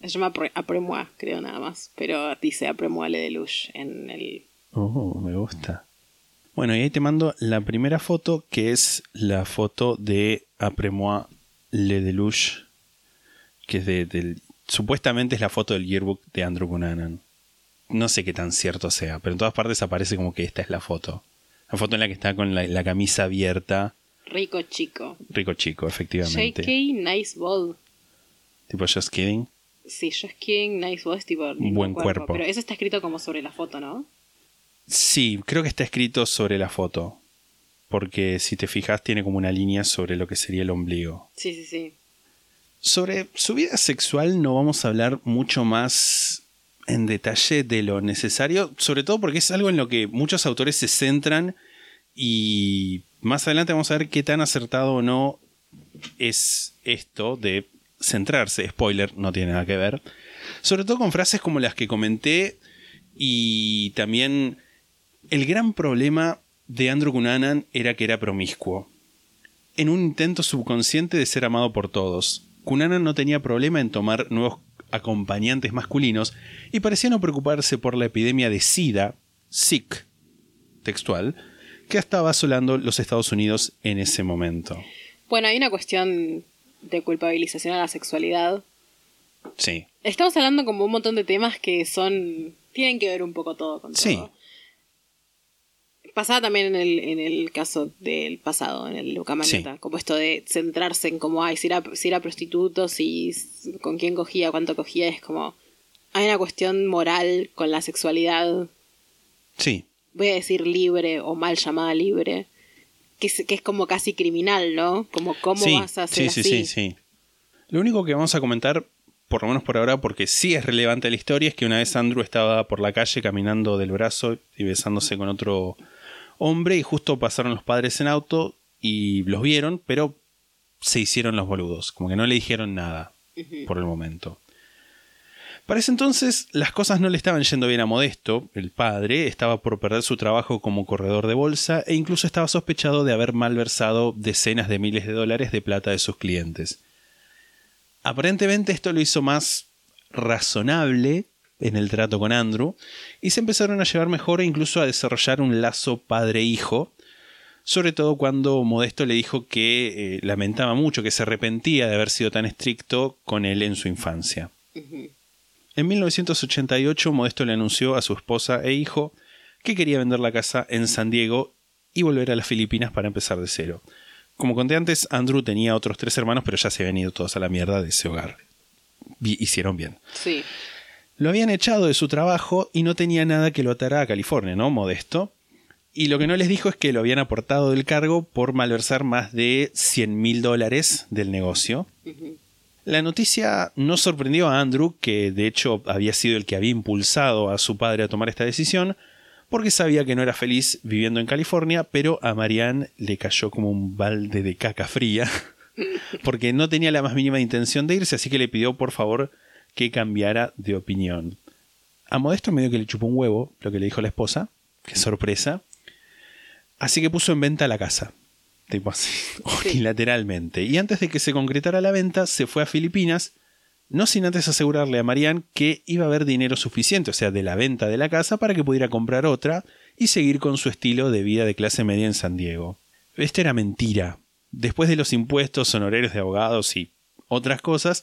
Se llama Après- moi, creo nada más. Pero dice Après moi le deluge en el. Oh, me gusta. Bueno, y ahí te mando la primera foto, que es la foto de Après moi le deluge, que es de, del... Supuestamente es la foto del yearbook de Andrew Cunanan. No sé qué tan cierto sea, pero en todas partes aparece como que esta es la foto. La foto en la que está con la, la camisa abierta. Rico chico. Rico chico, efectivamente. JK, nice ball. Tipo Just Kidding. Sí, Josh King, nice ball es tipo. Buen cuerpo. Pero eso está escrito como sobre la foto, ¿no? Sí, creo que está escrito sobre la foto. Porque si te fijas tiene como una línea sobre lo que sería el ombligo. Sí, sí, sí. Sobre su vida sexual no vamos a hablar mucho más en detalle de lo necesario, sobre todo porque es algo en lo que muchos autores se centran y más adelante vamos a ver qué tan acertado o no es esto de centrarse. Spoiler, no tiene nada que ver. Sobre todo con frases como las que comenté y también el gran problema de Andrew Cunanan era que era promiscuo. En un intento subconsciente de ser amado por todos, Cunanan no tenía problema en tomar nuevos acompañantes masculinos y parecía no preocuparse por la epidemia de SIDA, SIC, textual, que estaba asolando los Estados Unidos en ese momento. Bueno, hay una cuestión de culpabilización a la sexualidad. Sí. Estamos hablando como un montón de temas que son. tienen que ver un poco todo con Sí. todo. Pasaba también en el, en el caso del pasado, en el Luca Manetta, Sí. como esto de centrarse en cómo, ay, si era, si era prostituto, si con quién cogía, cuánto cogía, es como. Hay una cuestión moral con la sexualidad, Sí. voy a decir libre o mal llamada libre, que es, que es como casi criminal, ¿no? Como cómo sí, vas a hacer sí, así. sí, sí, sí. Lo único que vamos a comentar, por lo menos por ahora, porque sí es relevante la historia, es que una vez Andrew estaba por la calle caminando del brazo y besándose con otro hombre y justo pasaron los padres en auto y los vieron, pero se hicieron los boludos, como que no le dijeron nada por el momento. Para ese entonces las cosas no le estaban yendo bien a Modesto, el padre estaba por perder su trabajo como corredor de bolsa e incluso estaba sospechado de haber malversado decenas de miles de dólares de plata de sus clientes. Aparentemente esto lo hizo más razonable en el trato con Andrew y se empezaron a llevar mejor e incluso a desarrollar un lazo padre-hijo, sobre todo cuando Modesto le dijo que eh, lamentaba mucho, que se arrepentía de haber sido tan estricto con él en su infancia. En 1988 Modesto le anunció a su esposa e hijo que quería vender la casa en San Diego y volver a las Filipinas para empezar de cero. Como conté antes, Andrew tenía otros tres hermanos, pero ya se habían ido todos a la mierda de ese hogar. Hicieron bien. Sí. Lo habían echado de su trabajo y no tenía nada que lo atara a California, ¿no? Modesto. Y lo que no les dijo es que lo habían aportado del cargo por malversar más de 100 mil dólares del negocio. La noticia no sorprendió a Andrew, que de hecho había sido el que había impulsado a su padre a tomar esta decisión, porque sabía que no era feliz viviendo en California, pero a Marianne le cayó como un balde de caca fría, porque no tenía la más mínima intención de irse, así que le pidió por favor que cambiara de opinión. A Modesto medio que le chupó un huevo lo que le dijo la esposa, qué sorpresa, así que puso en venta la casa. Tipo así, unilateralmente. Y antes de que se concretara la venta, se fue a Filipinas, no sin antes asegurarle a Marianne que iba a haber dinero suficiente, o sea, de la venta de la casa, para que pudiera comprar otra y seguir con su estilo de vida de clase media en San Diego. Esto era mentira. Después de los impuestos, honorarios de abogados y otras cosas,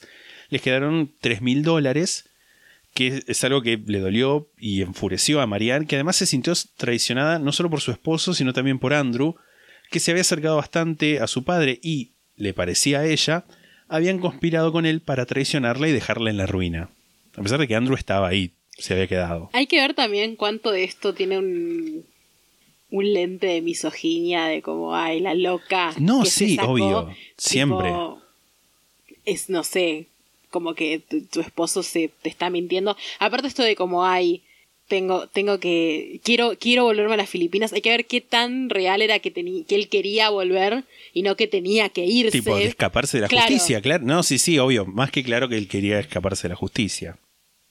les quedaron 3 mil dólares, que es algo que le dolió y enfureció a Marianne, que además se sintió traicionada no solo por su esposo, sino también por Andrew, que se había acercado bastante a su padre y, le parecía a ella, habían conspirado con él para traicionarla y dejarla en la ruina. A pesar de que Andrew estaba ahí, se había quedado. Hay que ver también cuánto de esto tiene un, un lente de misoginia, de como, ay, la loca. No, sí, sacó", obvio, tipo, siempre. es, no sé, como que tu, tu esposo se te está mintiendo. Aparte esto de como hay tengo, tengo que, quiero, quiero volverme a las Filipinas. Hay que ver qué tan real era que, tenía que él quería volver y no que tenía que irse. Tipo, de escaparse de la Claro. justicia, claro. No, sí, sí, obvio. Más que claro que él quería escaparse de la justicia.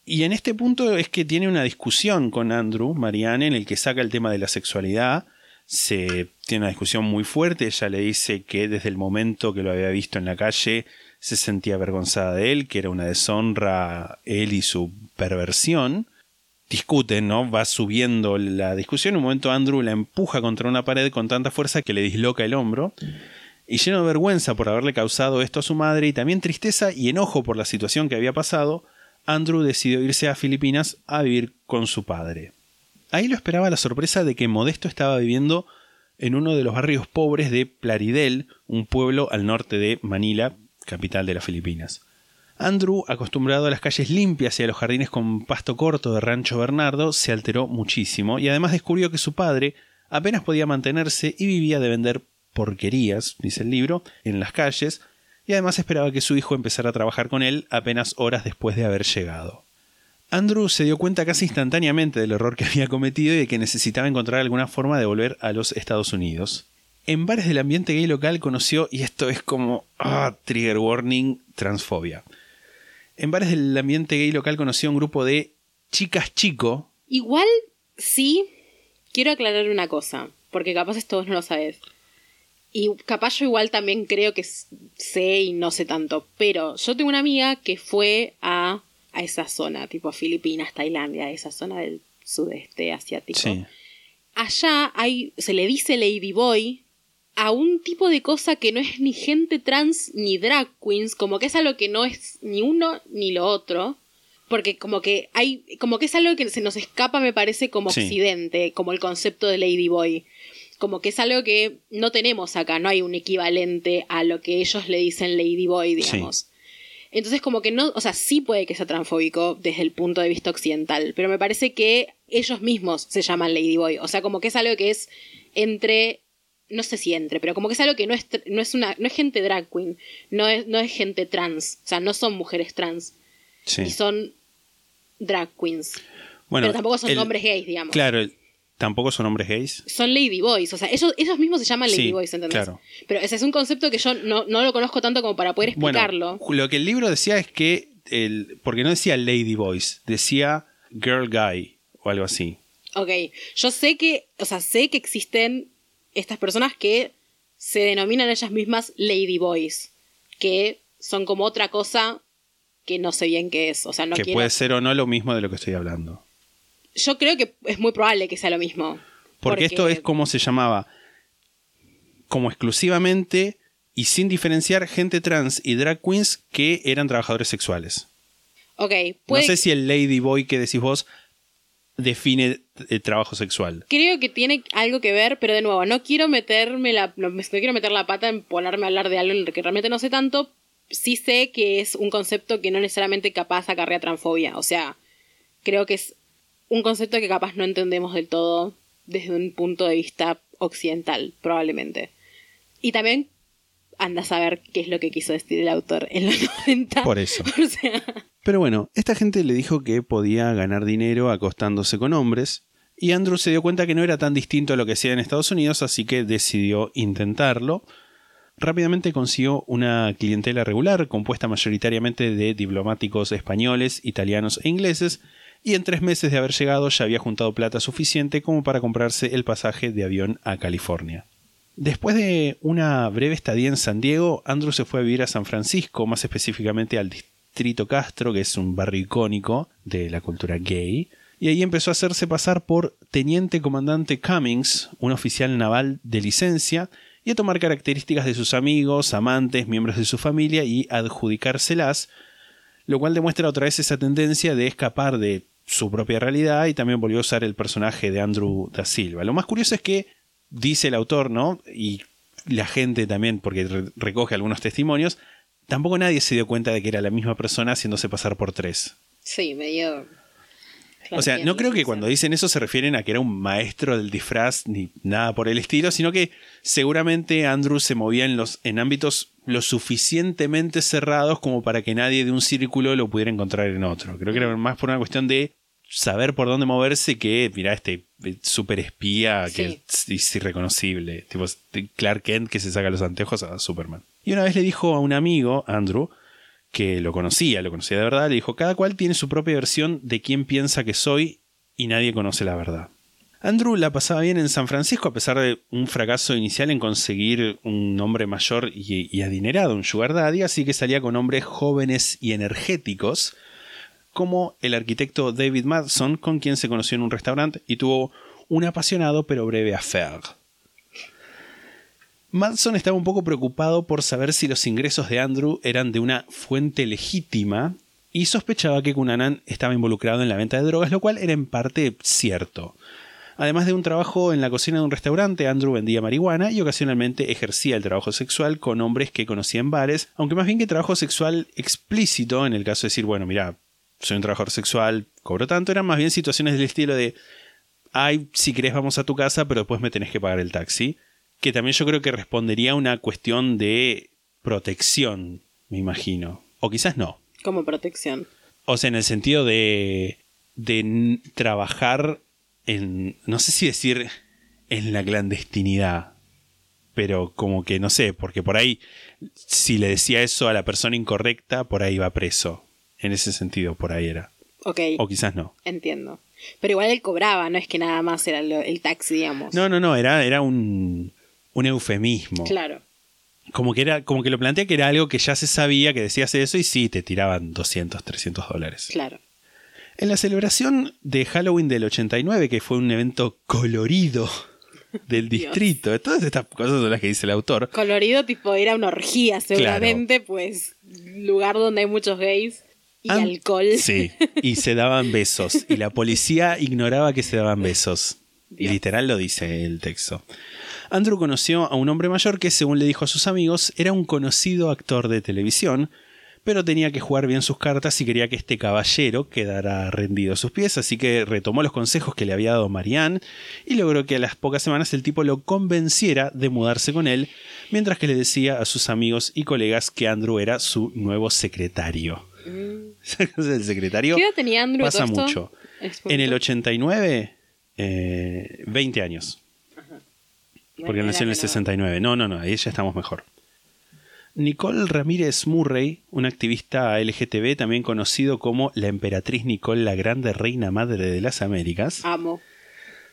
Y en este punto es que tiene una discusión con Andrew, Marianne, en el que saca el tema de la sexualidad. Se tiene una discusión muy fuerte. Ella le dice que desde el momento que lo había visto en la calle se sentía avergonzada de él, que era una deshonra él y su perversión. Discuten, ¿no? Va subiendo la discusión. En un momento Andrew la empuja contra una pared con tanta fuerza que le disloca el hombro. Y lleno de vergüenza por haberle causado esto a su madre y también tristeza y enojo por la situación que había pasado, Andrew decidió irse a Filipinas a vivir con su padre. Ahí lo esperaba la sorpresa de que Modesto estaba viviendo en uno de los barrios pobres de Plaridel, un pueblo al norte de Manila, capital de las Filipinas. Andrew, acostumbrado a las calles limpias y a los jardines con pasto corto de Rancho Bernardo, se alteró muchísimo y además descubrió que su padre apenas podía mantenerse y vivía de vender porquerías, dice el libro, en las calles, y además esperaba que su hijo empezara a trabajar con él apenas horas después de haber llegado. Andrew se dio cuenta casi instantáneamente del error que había cometido y de que necesitaba encontrar alguna forma de volver a los Estados Unidos. En bares del ambiente gay local conoció, y esto es como, ah, trigger warning, transfobia. En bares del ambiente gay local conoció a un grupo de chicas chico, Igual, sí, quiero aclarar una cosa, porque capaz esto vos no lo sabes. Y capaz yo igual también creo que sé y no sé tanto, pero yo tengo una amiga que fue a, a esa zona, tipo Filipinas, Tailandia, esa zona del sudeste asiático. sí, Allá hay, se le dice ladyboy a un tipo de cosa que no es ni gente trans ni drag queens, como que es algo que no es ni uno ni lo otro. Porque como que hay, como que es algo que se nos escapa, me parece, como Sí. occidente, como el concepto de ladyboy. Como que es algo que no tenemos acá, no hay un equivalente a lo que ellos le dicen ladyboy, digamos. Entonces, como que no, o sea, sí puede que sea transfóbico desde el punto de vista occidental, pero me parece que ellos mismos se llaman Ladyboy. O sea, como que es algo que es entre, no sé si entre, pero como que es algo que no es, no es una, no es gente drag queen, no es, no es gente trans, o sea, no son mujeres trans, sí. y son drag queens. Bueno, pero tampoco son el- hombres gays, digamos. Claro, el- tampoco son hombres gays. Son ladyboys, o sea, ellos, ellos mismos se llaman Sí, ladyboys, ¿entendés? claro. Pero ese es un concepto que yo no, no lo conozco tanto como para poder explicarlo. Bueno, lo que el libro decía es que, el, porque no decía Lady Boys, decía Girl Guy o algo así. Ok, yo sé que, o sea, sé que existen estas personas que se denominan ellas mismas ladyboys, que son como otra cosa que no sé bien qué es, o sea, no que quiero... puede ser o no lo mismo de lo que estoy hablando. Yo creo que es muy probable que sea lo mismo. Porque, esto es como se llamaba, como exclusivamente y sin diferenciar gente trans y drag queens que eran trabajadores sexuales. Ok, puede... No sé si el Lady Boy que decís vos define el trabajo sexual. Creo que tiene algo que ver, pero de nuevo, no quiero meterme la, no, no quiero meter la pata en ponerme a hablar de algo en lo que realmente no sé tanto. Sí sé que es un concepto que no necesariamente capaz acarrea transfobia. O sea, creo que es un concepto que capaz no entendemos del todo desde un punto de vista occidental, probablemente. Y también anda a saber qué es lo que quiso decir el autor en los 90. Por eso. O sea, Pero bueno, esta gente le dijo que podía ganar dinero acostándose con hombres, y Andrew se dio cuenta que no era tan distinto a lo que hacía en Estados Unidos, así que decidió intentarlo. Rápidamente consiguió una clientela regular, compuesta mayoritariamente de diplomáticos españoles, italianos e ingleses, y en tres meses de haber llegado ya había juntado plata suficiente como para comprarse el pasaje de avión a California. Después de una breve estadía en San Diego, Andrew se fue a vivir a San Francisco, más específicamente al Distrito Castro, que es un barrio icónico de la cultura gay, y ahí empezó a hacerse pasar por Teniente Comandante Cummings, un oficial naval de licencia, y a tomar características de sus amigos, amantes, miembros de su familia y adjudicárselas, lo cual demuestra otra vez esa tendencia de escapar de su propia realidad y también volvió a usar el personaje de Andrew da Silva. Lo más curioso es que dice el autor, ¿no? Y la gente también, porque re- recoge algunos testimonios, tampoco nadie se dio cuenta de que era la misma persona haciéndose pasar por tres. sí, medio... O sea, no creo que cuando dicen eso se refieren a que era un maestro del disfraz ni nada por el estilo, sino que seguramente Andrew se movía en, los, en ámbitos lo suficientemente cerrados como para que nadie de un círculo lo pudiera encontrar en otro. Creo que era más por una cuestión de saber por dónde moverse que, mira, este super espía que es, irreconocible. Tipo Clark Kent que se saca los anteojos a Superman. Y una vez le dijo a un amigo, Andrew, que lo conocía, lo conocía de verdad, le dijo, cada cual tiene su propia versión de quién piensa que soy y nadie conoce la verdad. Andrew la pasaba bien en San Francisco a pesar de un fracaso inicial en conseguir un nombre mayor y, adinerado, un sugar daddy, así que salía con hombres jóvenes y energéticos, como el arquitecto David Madson, con quien se conoció en un restaurante y tuvo un apasionado pero breve affair. Madson estaba un poco preocupado por saber si los ingresos de Andrew eran de una fuente legítima y sospechaba que Cunanan estaba involucrado en la venta de drogas, lo cual era en parte cierto. Además de un trabajo en la cocina de un restaurante, Andrew vendía marihuana y ocasionalmente ejercía el trabajo sexual con hombres que conocía en bares, aunque más bien que trabajo sexual explícito, en el caso de decir, bueno, mira, soy un trabajador sexual, cobro tanto, eran más bien situaciones del estilo de, ay, si querés vamos a tu casa, pero después me tenés que pagar el taxi que también yo creo que respondería a una cuestión de protección, me imagino. O quizás no. Como protección. O sea, en el sentido de, de trabajar en, no sé si decir en la clandestinidad, pero como que no sé, porque por ahí, si le decía eso a la persona incorrecta, por ahí va preso. En ese sentido, por ahí era. Ok. O quizás no. Entiendo. Pero igual él cobraba, no es que nada más era el taxi, digamos. No, no, no, era, era un, un eufemismo. Claro. Como que, era, como que lo plantea que era algo que ya se sabía, que decías eso y sí, te tiraban 200, 300 dólares. Claro. En la celebración de Halloween del 89, que fue un evento colorido del distrito, todas estas cosas son las que dice el autor. Colorido tipo era una orgía seguramente, pues lugar donde hay muchos gays y alcohol. Sí, y se daban besos. Y la policía ignoraba que se daban besos. Y literal lo dice el texto. Andrew conoció a un hombre mayor que, según le dijo a sus amigos, era un conocido actor de televisión, pero tenía que jugar bien sus cartas y quería que este caballero quedara rendido a sus pies, así que retomó los consejos que le había dado Marianne y logró que a las pocas semanas el tipo lo convenciera de mudarse con él, mientras que le decía a sus amigos y colegas que Andrew era su nuevo secretario. El secretario ¿Qué edad tenía Andrew pasa mucho. En el 89, 20 eh, años. Porque nació en el 69. No, no, no, ahí ya estamos mejor. Nicole Ramírez Murray, una activista LGTB también conocido como la emperatriz Nicole, la grande reina madre de las Américas. Amo.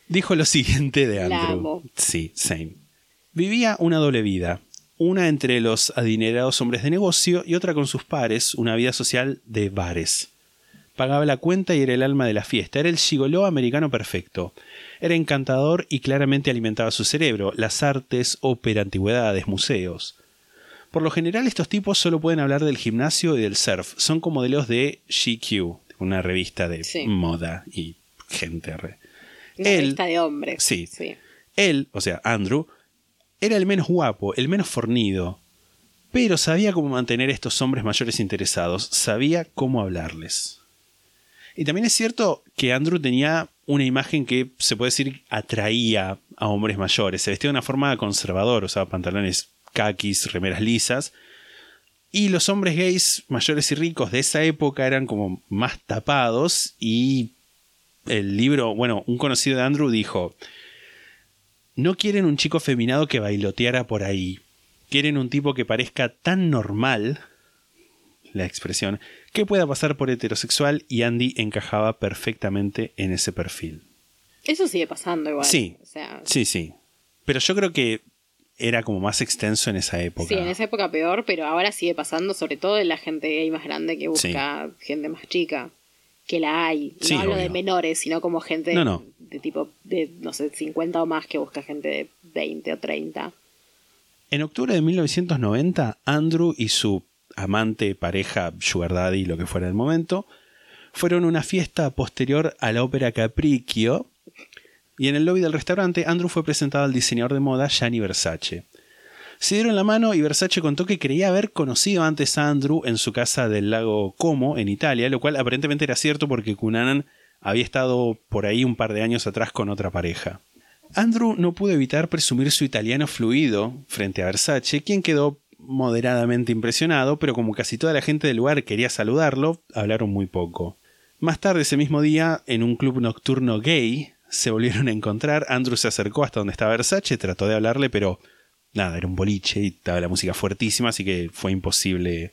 Dijo lo siguiente de Andrew. La amo. Sí, same. Vivía una doble vida, una entre los adinerados hombres de negocio y otra con sus pares, una vida social de bares. Pagaba la cuenta y era el alma de la fiesta, era el gigoló americano perfecto. Era encantador y claramente alimentaba su cerebro, las artes, ópera, antigüedades, museos. Por lo general estos tipos solo pueden hablar del gimnasio y del surf, son como modelos de GQ, una revista de moda y gente. Re. Una revista de hombres. Sí. Él, o sea, Andrew, era el menos guapo, el menos fornido, pero sabía cómo mantener a estos hombres mayores interesados, sabía cómo hablarles. Y también es cierto que Andrew tenía una imagen que se puede decir atraía a hombres mayores. Se vestía de una forma conservadora, usaba pantalones caquis, remeras lisas. Y los hombres gays mayores y ricos de esa época eran como más tapados y el libro, bueno, un conocido de Andrew dijo, no quieren un chico feminado que bailoteara por ahí, quieren un tipo que parezca tan normal, la expresión, que pueda pasar por heterosexual y Andy encajaba perfectamente en ese perfil. Eso sigue pasando igual. Sí, sí, sí. Pero yo creo que era como más extenso en esa época. Sí, en esa época peor, pero ahora sigue pasando, sobre todo en la gente gay más grande que busca gente más chica. Que la hay. No hablo de menores, sino como gente de tipo de, no sé, 50 o más que busca gente de 20 o 30. En octubre de 1990, Andrew y su amante, pareja, sugar daddy, lo que fuera el momento, fueron a una fiesta posterior a la ópera Capriccio y en el lobby del restaurante Andrew fue presentado al diseñador de moda Gianni Versace. Se dieron la mano y Versace contó que creía haber conocido antes a Andrew en su casa del lago Como, en Italia, lo cual aparentemente era cierto porque Cunanan había estado por ahí un par de años atrás con otra pareja. Andrew no pudo evitar presumir su italiano fluido frente a Versace, quien quedó moderadamente impresionado, pero como casi toda la gente del lugar quería saludarlo, hablaron muy poco. Más tarde ese mismo día, en un club nocturno gay, se volvieron a encontrar. Andrew se acercó hasta donde estaba Versace, trató de hablarle, pero nada, era un boliche y estaba la música fuertísima, así que fue imposible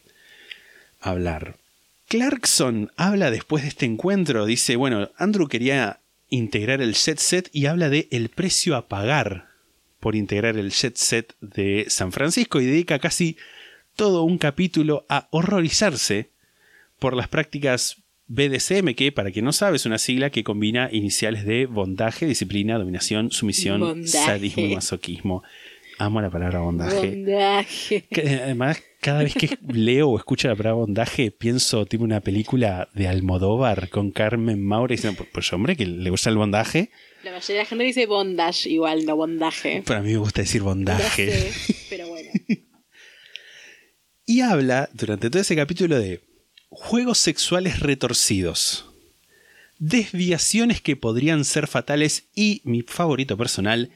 hablar. Clarkson habla después de este encuentro, dice, bueno, Andrew quería integrar el jet set y habla de el precio a pagar por integrar el jet set de San Francisco y dedica casi todo un capítulo a horrorizarse por las prácticas BDSM, que para quien no sabe es una sigla que combina iniciales de bondaje, disciplina, dominación, sumisión, Bondaje. sadismo y masoquismo. Amo la palabra bondaje. Bondaje. Que, además, cada vez que leo o escucho la palabra bondaje, pienso tipo una película de Almodóvar con Carmen Maura y diciendo, pues hombre, que le gusta el bondaje. La mayoría de la gente dice bondage igual, no bondaje. Pero a mí me gusta decir bondaje. sé, pero bueno. Y habla durante todo ese capítulo de juegos sexuales retorcidos, desviaciones que podrían ser fatales y, mi favorito personal,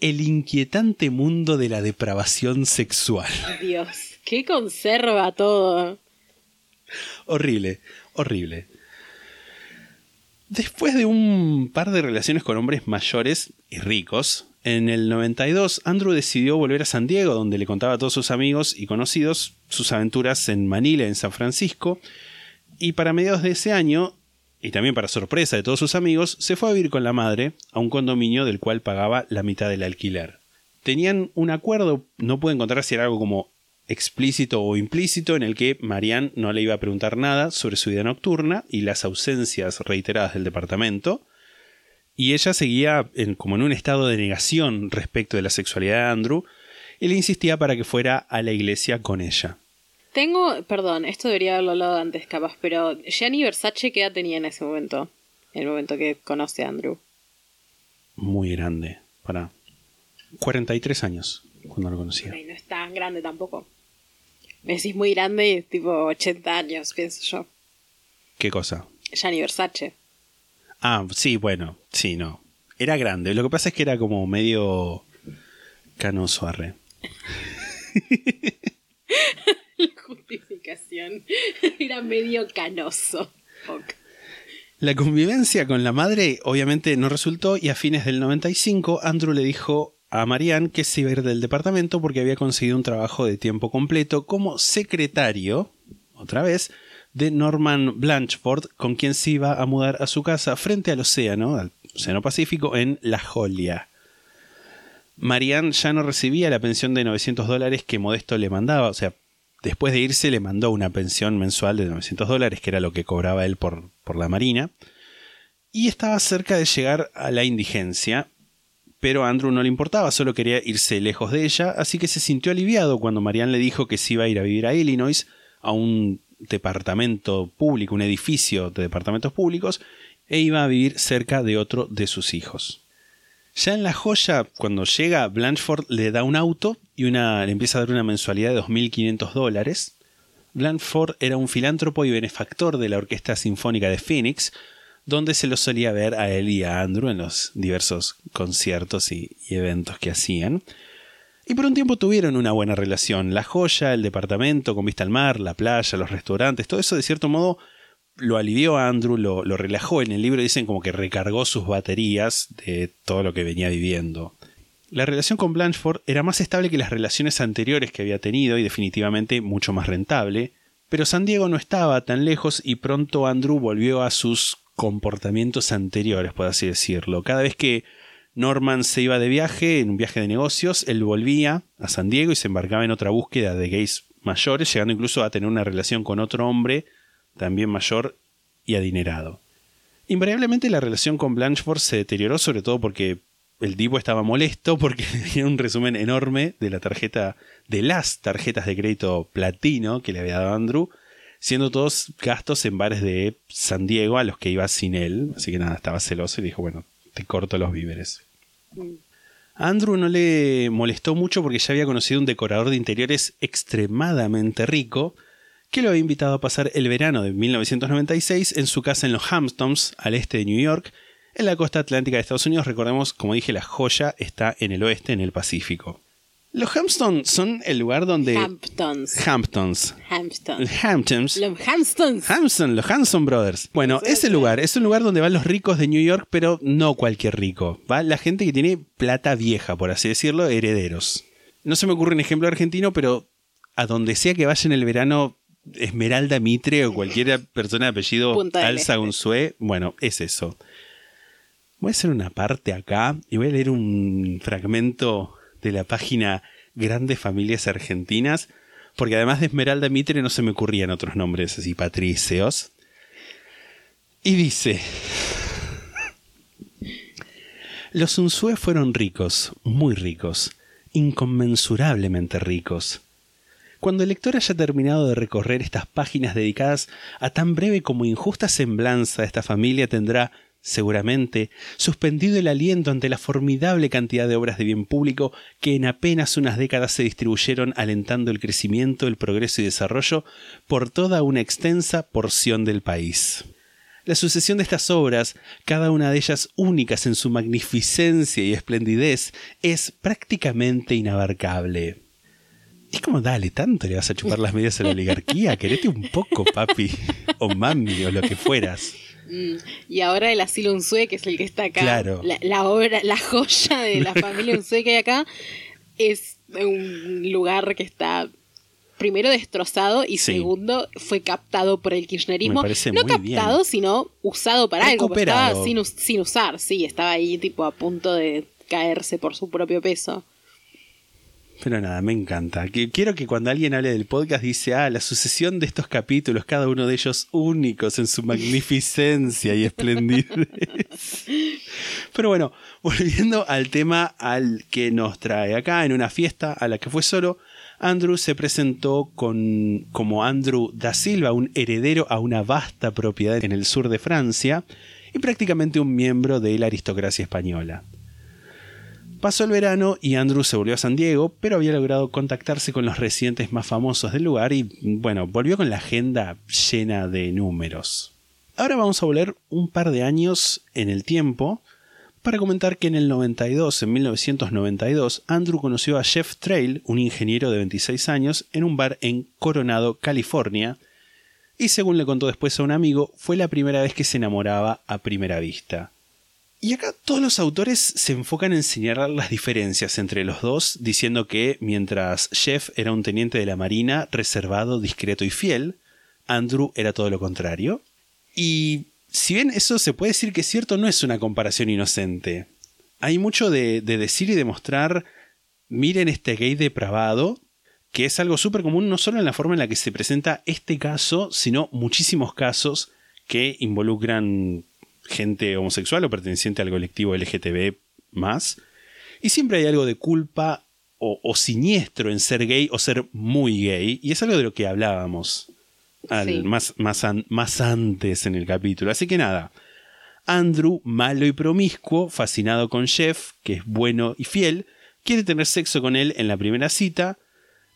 el inquietante mundo de la depravación sexual. Dios, qué conserva todo. Horrible, horrible. Después de un par de relaciones con hombres mayores y ricos, en el 92 Andrew decidió volver a San Diego, donde le contaba a todos sus amigos y conocidos sus aventuras en Manila y en San Francisco, y para mediados de ese año, y también para sorpresa de todos sus amigos, se fue a vivir con la madre a un condominio del cual pagaba la mitad del alquiler. Tenían un acuerdo, no pude encontrar si era algo como explícito o implícito en el que Marianne no le iba a preguntar nada sobre su vida nocturna y las ausencias reiteradas del departamento, y ella seguía como en un estado de negación respecto de la sexualidad de Andrew, y le insistía para que fuera a la iglesia con ella. Tengo, perdón, esto debería haberlo hablado antes capaz, pero Gianni Versace, ¿qué edad tenía en ese momento? En el momento que conoce a Andrew. Muy grande, para 43 años cuando lo conocía. Ay, no es tan grande tampoco. Me decís muy grande y es tipo 80 años, pienso yo. ¿Qué cosa? Gianni Versace. Ah, sí, bueno, sí, no. Era grande. Lo que pasa es que era como medio canoso arre. Era medio canoso. La convivencia con la madre obviamente no resultó y a fines del 95 Andrew le dijo a Marianne que se iba a ir del departamento porque había conseguido un trabajo de tiempo completo como secretario, otra vez, de Norman Blanchford, con quien se iba a mudar a su casa frente al océano, al Océano Pacífico, en La Jolia. Marianne ya no recibía la pensión de 900 dólares que Modesto le mandaba, o sea, después de irse le mandó una pensión mensual de 900 dólares, que era lo que cobraba él por, por la Marina, y estaba cerca de llegar a la indigencia, pero a Andrew no le importaba, solo quería irse lejos de ella, así que se sintió aliviado cuando Marianne le dijo que se iba a ir a vivir a Illinois, a un departamento público, un edificio de departamentos públicos, e iba a vivir cerca de otro de sus hijos. Ya en La Joya, cuando llega, Blanchford le da un auto y una, le empieza a dar una mensualidad de 2.500 dólares. Blanchford era un filántropo y benefactor de la Orquesta Sinfónica de Phoenix, donde se lo solía ver a él y a Andrew en los diversos conciertos y, y eventos que hacían. Y por un tiempo tuvieron una buena relación. La joya, el departamento con vista al mar, la playa, los restaurantes, todo eso de cierto modo lo alivió a Andrew, lo, relajó. En el libro dicen como que recargó sus baterías de todo lo que venía viviendo. La relación con Blanchford era más estable que las relaciones anteriores que había tenido y definitivamente mucho más rentable, pero San Diego no estaba tan lejos y pronto Andrew volvió a sus comportamientos anteriores, por así decirlo. Cada vez que Norman se iba de viaje, en un viaje de negocios, él volvía a San Diego y se embarcaba en otra búsqueda de gays mayores, llegando incluso a tener una relación con otro hombre también mayor y adinerado. Invariablemente la relación con Blanchford se deterioró, sobre todo porque el tipo estaba molesto porque tenía un resumen enorme de la tarjeta, de las tarjetas de crédito platino que le había dado Andrew, siendo todos gastos en bares de San Diego a los que iba sin él. Así que nada, estaba celoso y dijo, bueno, te corto los víveres. A Andrew no le molestó mucho porque ya había conocido un decorador de interiores extremadamente rico, que lo había invitado a pasar el verano de 1996 en su casa en los Hamptons, al este de New York, en la costa atlántica de Estados Unidos. Recordemos, como dije, la joya está en el oeste, en el Pacífico. Los Hamptons son el lugar donde... Hamptons. Hamptons. Hamptons. Hamptons. Los Hamptons. Hampton, los Hanson Brothers. Bueno, ese lugar es un lugar donde van los ricos de New York, pero no cualquier rico. Va la gente que tiene plata vieja, por así decirlo, herederos. No se me ocurre un ejemplo argentino, pero a donde sea que vaya en el verano, Esmeralda Mitre o cualquier persona de apellido Alza Este. Unzué, bueno, es eso. Voy a hacer una parte acá y voy a leer un fragmento de la página Grandes Familias Argentinas, porque además de Esmeralda Mitre no se me ocurrían otros nombres así patricios. Y dice, los Unzué fueron ricos, muy ricos, inconmensurablemente ricos. Cuando el lector haya terminado de recorrer estas páginas dedicadas a tan breve como injusta semblanza de esta familia, tendrá, seguramente, suspendido el aliento ante la formidable cantidad de obras de bien público que en apenas unas décadas se distribuyeron alentando el crecimiento, el progreso y desarrollo por toda una extensa porción del país. La sucesión de estas obras, cada una de ellas únicas en su magnificencia y esplendidez, es prácticamente inabarcable. Es como, dale, tanto le vas a chupar las medias a la oligarquía, querete un poco, papi, o mami, o lo que fueras. Mm, Y ahora el asilo Unzué, que es el que está acá. Claro. La, la obra, la joya de la familia Unzué que hay acá, es un lugar que está primero destrozado y Sí. segundo fue captado por el kirchnerismo. No captado, bien. sino usado para algo. porque Recuperado. Estaba sin, sin usar, sí, estaba ahí tipo a punto de caerse por su propio peso. Pero nada, me encanta. Quiero que cuando alguien hable del podcast dice, ah, la sucesión de estos capítulos, cada uno de ellos únicos en su magnificencia y esplendidez. Pero bueno, volviendo al tema al que nos trae acá, en una fiesta a la que fue solo, Andrew se presentó con, como Andrew da Silva, un heredero a una vasta propiedad en el sur de Francia y prácticamente un miembro de la aristocracia española. Pasó el verano y Andrew se volvió a San Diego, pero había logrado contactarse con los residentes más famosos del lugar y, bueno, volvió con la agenda llena de números. Ahora vamos a volver un par de años en el tiempo para comentar que en el 92, en 1992, Andrew conoció a Jeff Trail, un ingeniero de 26 años, en un bar en Coronado, California, y según le contó después a un amigo, fue la primera vez que se enamoraba a primera vista. Y acá todos los autores se enfocan en señalar las diferencias entre los dos, diciendo que mientras Jeff era un teniente de la Marina, reservado, discreto y fiel, Andrew era todo lo contrario. Y si bien eso se puede decir que es cierto, no es una comparación inocente. Hay mucho de, de decir y demostrar, miren este gay depravado, que es algo súper común no solo en la forma en la que se presenta este caso, sino muchísimos casos que involucran gente homosexual o perteneciente al colectivo LGTB más. Y siempre hay algo de culpa o, o siniestro en ser gay o ser muy gay. Y es algo de lo que hablábamos al- Sí. más, más, an- más antes en el capítulo. Así que nada. Andrew, malo y promiscuo, fascinado con Jeff, que es bueno y fiel, quiere tener sexo con él en la primera cita,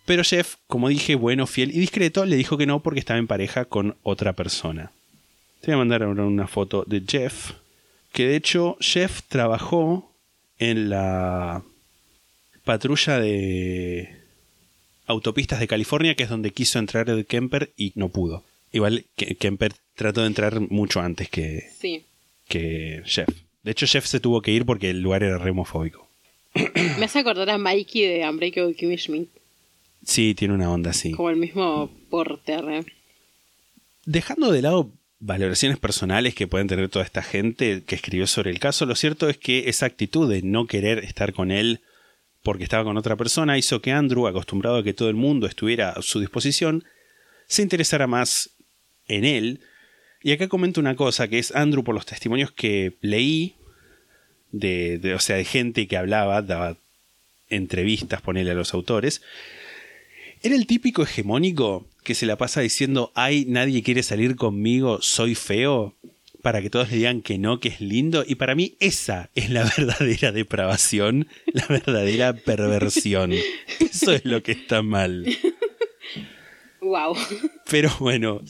pero Jeff, como dije, bueno, fiel y discreto, le dijo que no porque estaba en pareja con otra persona. Te voy a mandar ahora una foto de Jeff, que de hecho Jeff trabajó en la patrulla de autopistas de California, que es donde quiso entrar Ed Kemper y no pudo. Igual que Kemper trató de entrar mucho antes que, Sí. que Jeff. De hecho, Jeff se tuvo que ir porque el lugar era re homofóbico. Me hace acordar a Mikey de Unbreakable Kimmy Schmidt, Sí, tiene una onda así. como el mismo porte. re. Dejando de lado valoraciones personales que pueden tener toda esta gente que escribió sobre el caso, lo cierto es que esa actitud de no querer estar con él porque estaba con otra persona hizo que Andrew, acostumbrado a que todo el mundo estuviera a su disposición, se interesara más en él. Y acá comento una cosa, que es Andrew, por los testimonios que leí, de, o sea, de gente que hablaba, daba entrevistas, ponele a los autores, era el típico hegemónico que se la pasa diciendo, ay, nadie quiere salir conmigo, soy feo, para que todos le digan que no, que es lindo. Y para mí esa es la verdadera depravación, la verdadera perversión. Eso es lo que está mal. Wow. Pero bueno,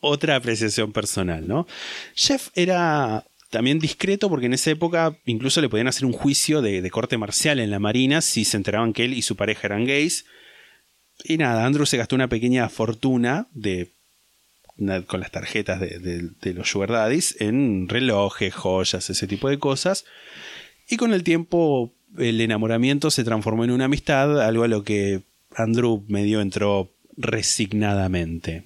otra apreciación personal, ¿no? Jeff era también discreto porque en esa época incluso le podían hacer un juicio de, de corte marcial en la Marina si se enteraban que él y su pareja eran gays. Y nada, Andrew se gastó una pequeña fortuna de con las tarjetas de los sugar daddies en relojes, joyas, ese tipo de cosas. Y con el tiempo el enamoramiento se transformó en una amistad, algo a lo que Andrew medio entró resignadamente.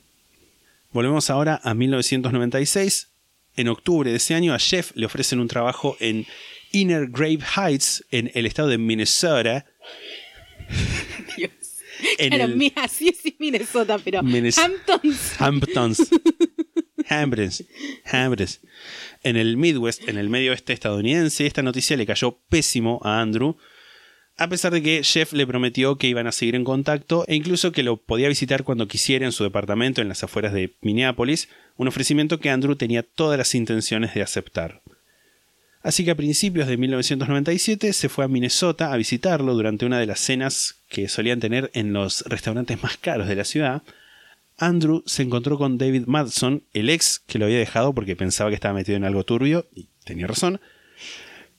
Volvemos ahora a 1996. En octubre de ese año a Jeff le ofrecen un trabajo en Inner Grave Heights, en el estado de Minnesota. Dios. En claro, el- mira, sí es Minnesota, pero Minnes- Hamptons. Hamptons. Hamptons. Hamptons. En el Midwest, en el medio oeste estadounidense, esta noticia le cayó pésimo a Andrew. A pesar de que Jeff le prometió que iban a seguir en contacto e incluso que lo podía visitar cuando quisiera en su departamento en las afueras de Minneapolis, un ofrecimiento que Andrew tenía todas las intenciones de aceptar. Así que a principios de 1997 se fue a Minnesota a visitarlo durante una de las cenas que solían tener en los restaurantes más caros de la ciudad. Andrew se encontró con David Madson, el ex que lo había dejado porque pensaba que estaba metido en algo turbio, y tenía razón.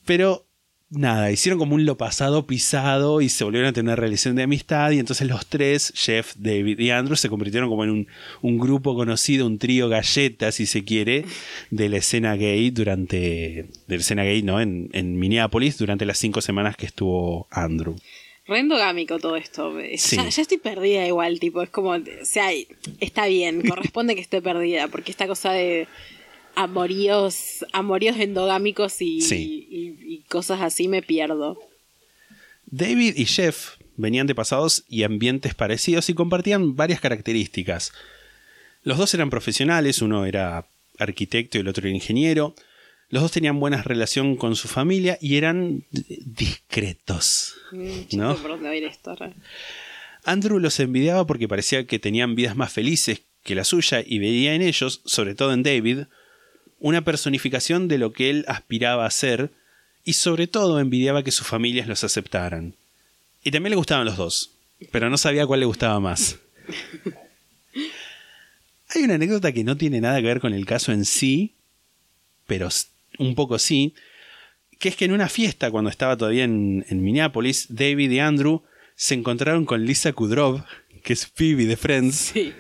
Pero nada, hicieron como un lo pasado pisado y se volvieron a tener una relación de amistad y entonces los tres, Jeff, David y Andrew, se convirtieron como en un, un grupo conocido, un trío galleta, si se quiere, de la escena gay durante, de la escena gay, ¿no? En, en Minneapolis durante las cinco semanas que estuvo Andrew. Re endogámico todo esto. Sí. Ya, ya estoy perdida igual, tipo, es como, o sea, está bien, corresponde que esté perdida, porque esta cosa de amoríos, amoríos endogámicos y, Sí. y- y cosas así me pierdo. David y Jeff venían de pasados y ambientes parecidos y compartían varias características. Los dos eran profesionales, uno era arquitecto y el otro era ingeniero. Los dos tenían buena relación con su familia y eran discretos. Mm, ¿No? Andrew los envidiaba porque parecía que tenían vidas más felices que la suya y veía en ellos, sobre todo en David, una personificación de lo que él aspiraba a ser y sobre todo envidiaba que sus familias los aceptaran. Y también le gustaban los dos, pero no sabía cuál le gustaba más. Hay una anécdota que no tiene nada que ver con el caso en sí, pero un poco sí, que es que en una fiesta, cuando estaba todavía en, en Minneapolis, David y Andrew se encontraron con Lisa Kudrow, que es Phoebe de Friends, Sí.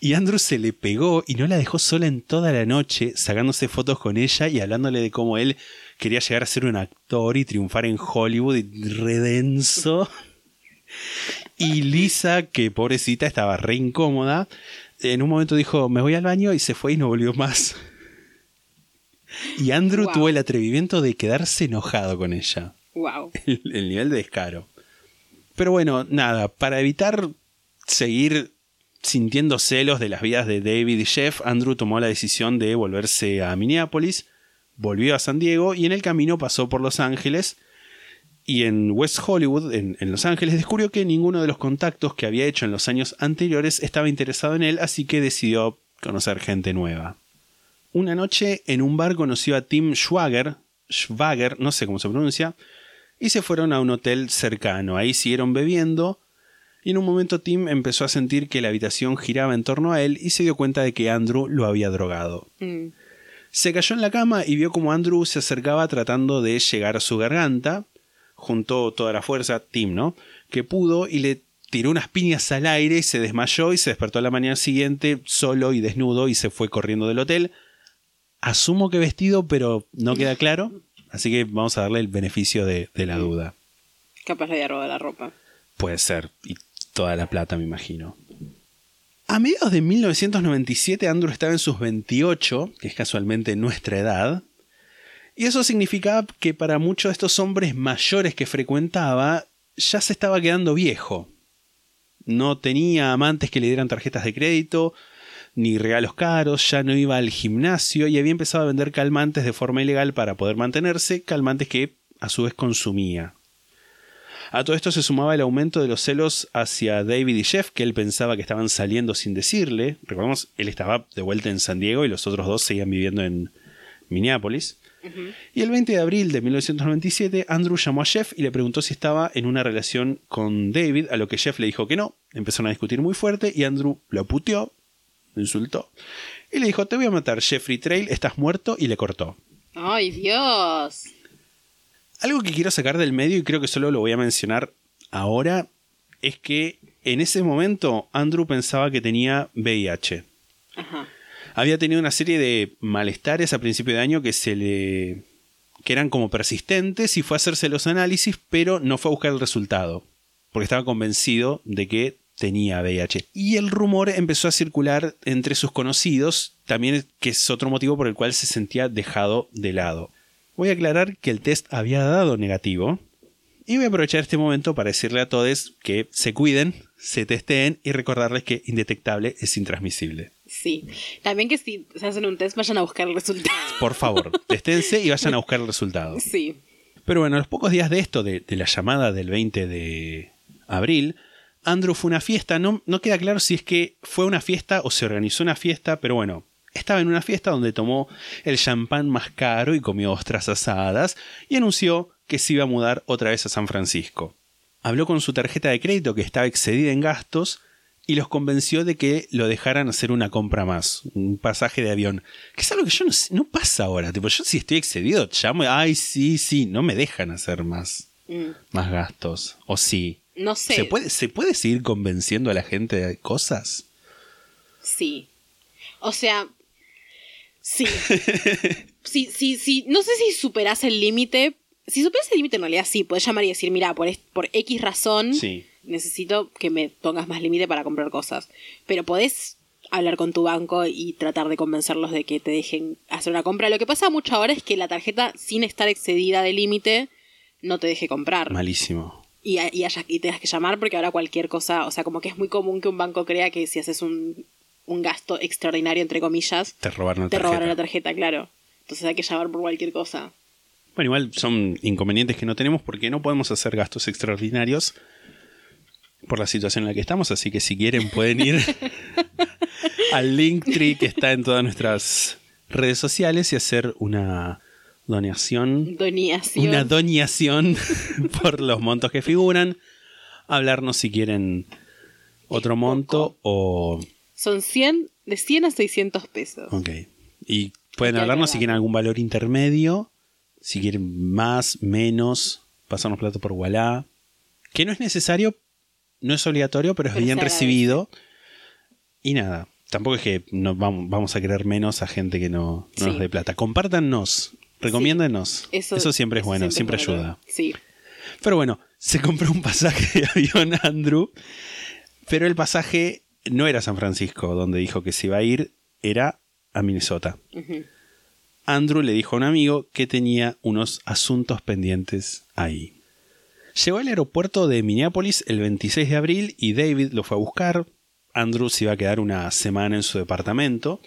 Y Andrew se le pegó y no la dejó sola en toda la noche, sacándose fotos con ella y hablándole de cómo él quería llegar a ser un actor y triunfar en Hollywood, y redenso. Y Lisa, que pobrecita estaba re incómoda, en un momento dijo, me voy al baño y se fue y no volvió más. Y Andrew Wow. tuvo el atrevimiento de quedarse enojado con ella Wow. el, el nivel de descaro. Pero bueno, nada, para evitar seguir sintiendo celos de las vidas de David y Jeff, Andrew tomó la decisión de volverse a Minneapolis, volvió a San Diego y en el camino pasó por Los Ángeles. Y en West Hollywood, en, Los Ángeles, descubrió que ninguno de los contactos que había hecho en los años anteriores estaba interesado en él, así que decidió conocer gente nueva. Una noche en un bar conoció a Tim Schwager, Schwager, no sé cómo se pronuncia, y se fueron a un hotel cercano. Ahí siguieron bebiendo y en un momento Tim empezó a sentir que la habitación giraba en torno a él y se dio cuenta de que Andrew lo había drogado. Mm. Se cayó en la cama y vio como Andrew se acercaba tratando de llegar a su garganta. Juntó toda la fuerza, Tim, ¿no? Que pudo y le tiró unas piñas al aire y se desmayó y se despertó a la mañana siguiente solo y desnudo y se fue corriendo del hotel. Asumo que vestido, pero no queda claro. Así que vamos a darle el beneficio de, de la duda. Capaz le había robado la ropa. Puede ser. Y toda la plata, me imagino. A mediados de 1997, Andrew estaba en sus 28, que es casualmente nuestra edad. Y eso significaba que para muchos de estos hombres mayores que frecuentaba, ya se estaba quedando viejo. No tenía amantes que le dieran tarjetas de crédito, ni regalos caros, ya no iba al gimnasio y había empezado a vender calmantes de forma ilegal para poder mantenerse, calmantes que a su vez consumía. A todo esto se sumaba el aumento de los celos hacia David y Jeff, que él pensaba que estaban saliendo sin decirle. Recordemos, él estaba de vuelta en San Diego y los otros dos seguían viviendo en Minneapolis. Y el 20 de abril de 1997, Andrew llamó a Jeff y le preguntó si estaba en una relación con David, a lo que Jeff le dijo que no. Empezaron a discutir muy fuerte y Andrew lo puteó, lo insultó. Y le dijo, te voy a matar, Jeffrey Trail, estás muerto, y le cortó. Ay, Dios. Algo que quiero sacar del medio y creo que solo lo voy a mencionar ahora es que en ese momento Andrew pensaba que tenía VIH. Ajá. Había tenido una serie de malestares a principio de año que se le que eran como persistentes y fue a hacerse los análisis, pero no fue a buscar el resultado, porque estaba convencido de que tenía VIH. Y el rumor empezó a circular entre sus conocidos, también que es otro motivo por el cual se sentía dejado de lado. Voy a aclarar que el test había dado negativo, y voy a aprovechar este momento para decirle a todos que se cuiden, se testeen y recordarles que indetectable es intransmisible. Sí. También que si se hacen un test, vayan a buscar el resultado. Por favor, testénse y vayan a buscar el resultado. Sí. Pero bueno, a los pocos días de esto, de, de la llamada del 20 de abril, Andrew fue a una fiesta. No, no queda claro si es que fue una fiesta o se organizó una fiesta, pero bueno, estaba en una fiesta donde tomó el champán más caro y comió ostras asadas y anunció que se iba a mudar otra vez a San Francisco. Habló con su tarjeta de crédito que estaba excedida en gastos y los convenció de que lo dejaran hacer una compra más, un pasaje de avión. Que es algo que yo no, sé- no pasa ahora. Tipo, yo si estoy excedido, llamo, ay, sí, sí, no me dejan hacer más, Mm. más gastos. O sí. No sé. ¿Se puede, ¿Se puede seguir convenciendo a la gente de cosas? Sí. O sea, sí. sí, sí, sí. No sé si superás el límite. Si superás el límite, en realidad sí. Puedes llamar y decir, mira, por, por X razón Sí. necesito que me pongas más límite para comprar cosas. Pero podés hablar con tu banco y tratar de convencerlos de que te dejen hacer una compra. Lo que pasa mucho ahora es que la tarjeta, sin estar excedida de límite, no te deje comprar. Malísimo. y, y, haya- y tengas que llamar porque ahora cualquier cosa, o sea, como que es muy común que un banco crea que si haces un, un gasto extraordinario, entre comillas, Te robaron la te tarjeta. robaron la tarjeta, claro. Entonces hay que llamar por cualquier cosa. Bueno, igual son inconvenientes que no tenemos porque no podemos hacer gastos extraordinarios por la situación en la que estamos, así que si quieren pueden ir al Linktree que está en todas nuestras redes sociales y hacer una donación, Donación. una donación por los montos que figuran, hablarnos si quieren otro monto o Son 100, de 100 a 600 pesos. Ok. Y pueden hablarnos si quieren algún valor intermedio, si quieren más, menos, pasarnos plato por Wallah. Que no es necesario, no es obligatorio, pero es Pero bien recibido. Y nada, tampoco es que nos vamos, a querer menos a gente que no, no Sí. nos dé plata. Compártanos, recomiéndanos. Eso, siempre es eso bueno, siempre, es bueno. ayuda. Sí. Pero bueno, se compró un pasaje de avión Andrew, pero el pasaje no era San Francisco, donde dijo que se iba a ir, era a Minnesota. Andrew le dijo a un amigo que tenía unos asuntos pendientes ahí. Llegó al aeropuerto de Minneapolis el 26 de abril y David lo fue a buscar. Andrew se iba a quedar una semana en su departamento.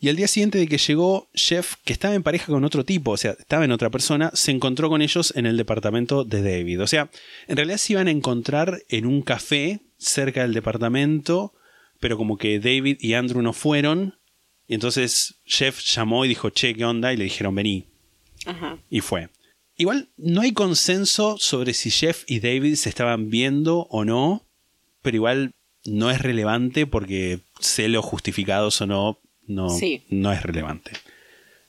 Y al día siguiente de que llegó, Jeff, que estaba en pareja con otro tipo, o sea, estaba en otra persona, se encontró con ellos en el departamento de David. O sea, en realidad se iban a encontrar en un café cerca del departamento, pero como que David y Andrew no fueron. Y entonces Jeff llamó y dijo, che, ¿qué onda? Y le dijeron, vení. Ajá. Y fue. Igual no hay consenso sobre si Jeff y David se estaban viendo o no, pero igual no es relevante porque celos justificados o no, no, Sí. no es relevante.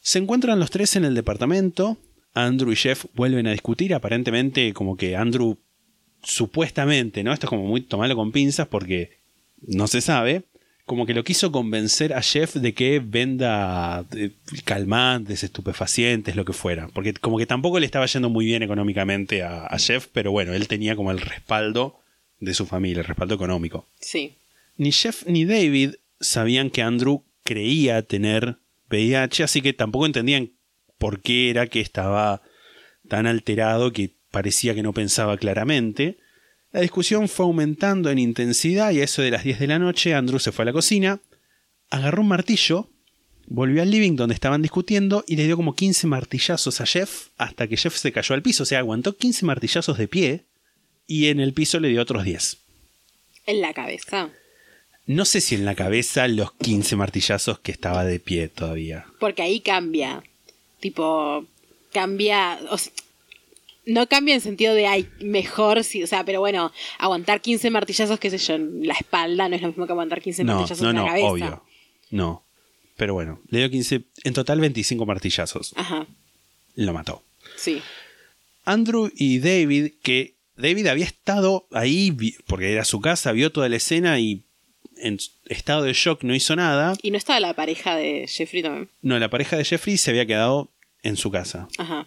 Se encuentran los tres en el departamento. Andrew y Jeff vuelven a discutir. Aparentemente, como que Andrew, supuestamente, ¿no? Esto es como muy tomarlo con pinzas porque no se sabe. Como que lo quiso convencer a Jeff de que venda eh, calmantes, estupefacientes, lo que fuera. Porque como que tampoco le estaba yendo muy bien económicamente a, a Jeff, pero bueno, él tenía como el respaldo de su familia, el respaldo económico. Sí. Ni Jeff ni David sabían que Andrew creía tener VIH, así que tampoco entendían por qué era que estaba tan alterado que parecía que no pensaba claramente. La discusión fue aumentando en intensidad y a eso de las 10 de la noche Andrew se fue a la cocina, agarró un martillo, volvió al living donde estaban discutiendo y le dio como 15 martillazos a Jeff hasta que Jeff se cayó al piso, o sea, aguantó 15 martillazos de pie y en el piso le dio otros 10. En la cabeza. No sé si en la cabeza los 15 martillazos que estaba de pie todavía. Porque ahí cambia. Tipo, cambia. o sea, no cambia en sentido de hay mejor, sí, o sea, pero bueno, aguantar 15 martillazos, qué sé yo, en la espalda no es lo mismo que aguantar 15 No, martillazos no, en la no, cabeza. obvio. No. Pero bueno, le dio 15, en total 25 martillazos. Ajá, Lo mató. sí. Andrew y David, que David había estado ahí porque era su casa, vio toda la escena y en estado de shock no hizo nada. Y no estaba la pareja de Jeffrey también. No, la pareja de Jeffrey se había quedado en su casa. Ajá.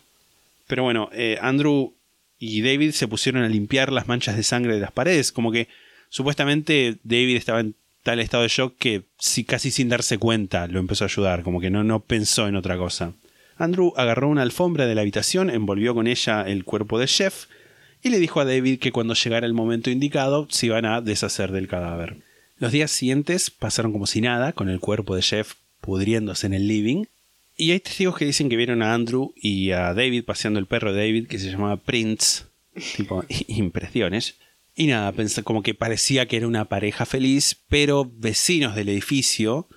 Pero bueno, eh, Andrew y David se pusieron a limpiar las manchas de sangre de las paredes. Como que supuestamente David estaba en tal estado de shock que sí, casi sin darse cuenta lo empezó a ayudar. Como que no, no pensó en otra cosa. Andrew agarró una alfombra de la habitación, envolvió con ella el cuerpo de Jeff y le dijo a David que cuando llegara el momento indicado se iban a deshacer del cadáver. Los días siguientes pasaron como si nada, con el cuerpo de Jeff pudriéndose en el living. Y hay testigos que dicen que vieron a Andrew y a David paseando el perro de David que se llamaba Prince, tipo impresiones. Y nada, como que parecía que era una pareja feliz, pero vecinos del edificio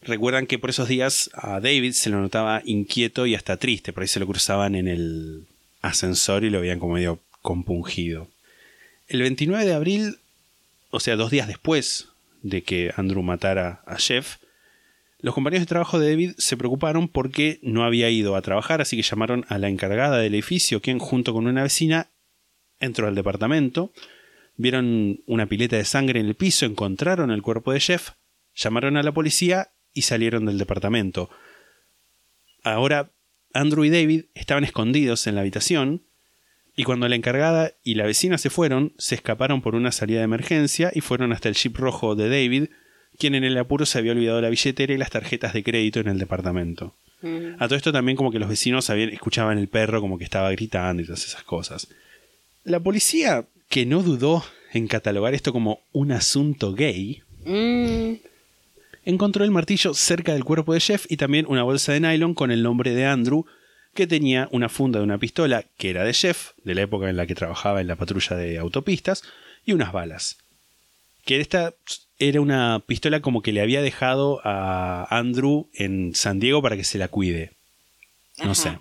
recuerdan que por esos días a David se lo notaba inquieto y hasta triste, por ahí se lo cruzaban en el ascensor y lo veían como medio compungido. El 29 de abril, o sea, dos días después de que Andrew matara a Jeff, los compañeros de trabajo de David se preocuparon porque no había ido a trabajar, así que llamaron a la encargada del edificio, quien junto con una vecina entró al departamento, vieron una pileta de sangre en el piso, encontraron el cuerpo de Jeff, llamaron a la policía y salieron del departamento. Ahora Andrew y David estaban escondidos en la habitación y cuando la encargada y la vecina se fueron, se escaparon por una salida de emergencia y fueron hasta el jeep rojo de David, quien en el apuro se había olvidado la billetera y las tarjetas de crédito en el departamento. Mm. A todo esto también como que los vecinos habían, escuchaban el perro como que estaba gritando y todas esas cosas. La policía, que no dudó en catalogar esto como un asunto gay, Mm, encontró el martillo cerca del cuerpo de Jeff y también una bolsa de nylon con el nombre de Andrew, que tenía una funda de una pistola que era de Jeff, de la época en la que trabajaba en la patrulla de autopistas, y unas balas. Que esta era una pistola como que le había dejado a Andrew en San Diego para que se la cuide. No Ajá. sé.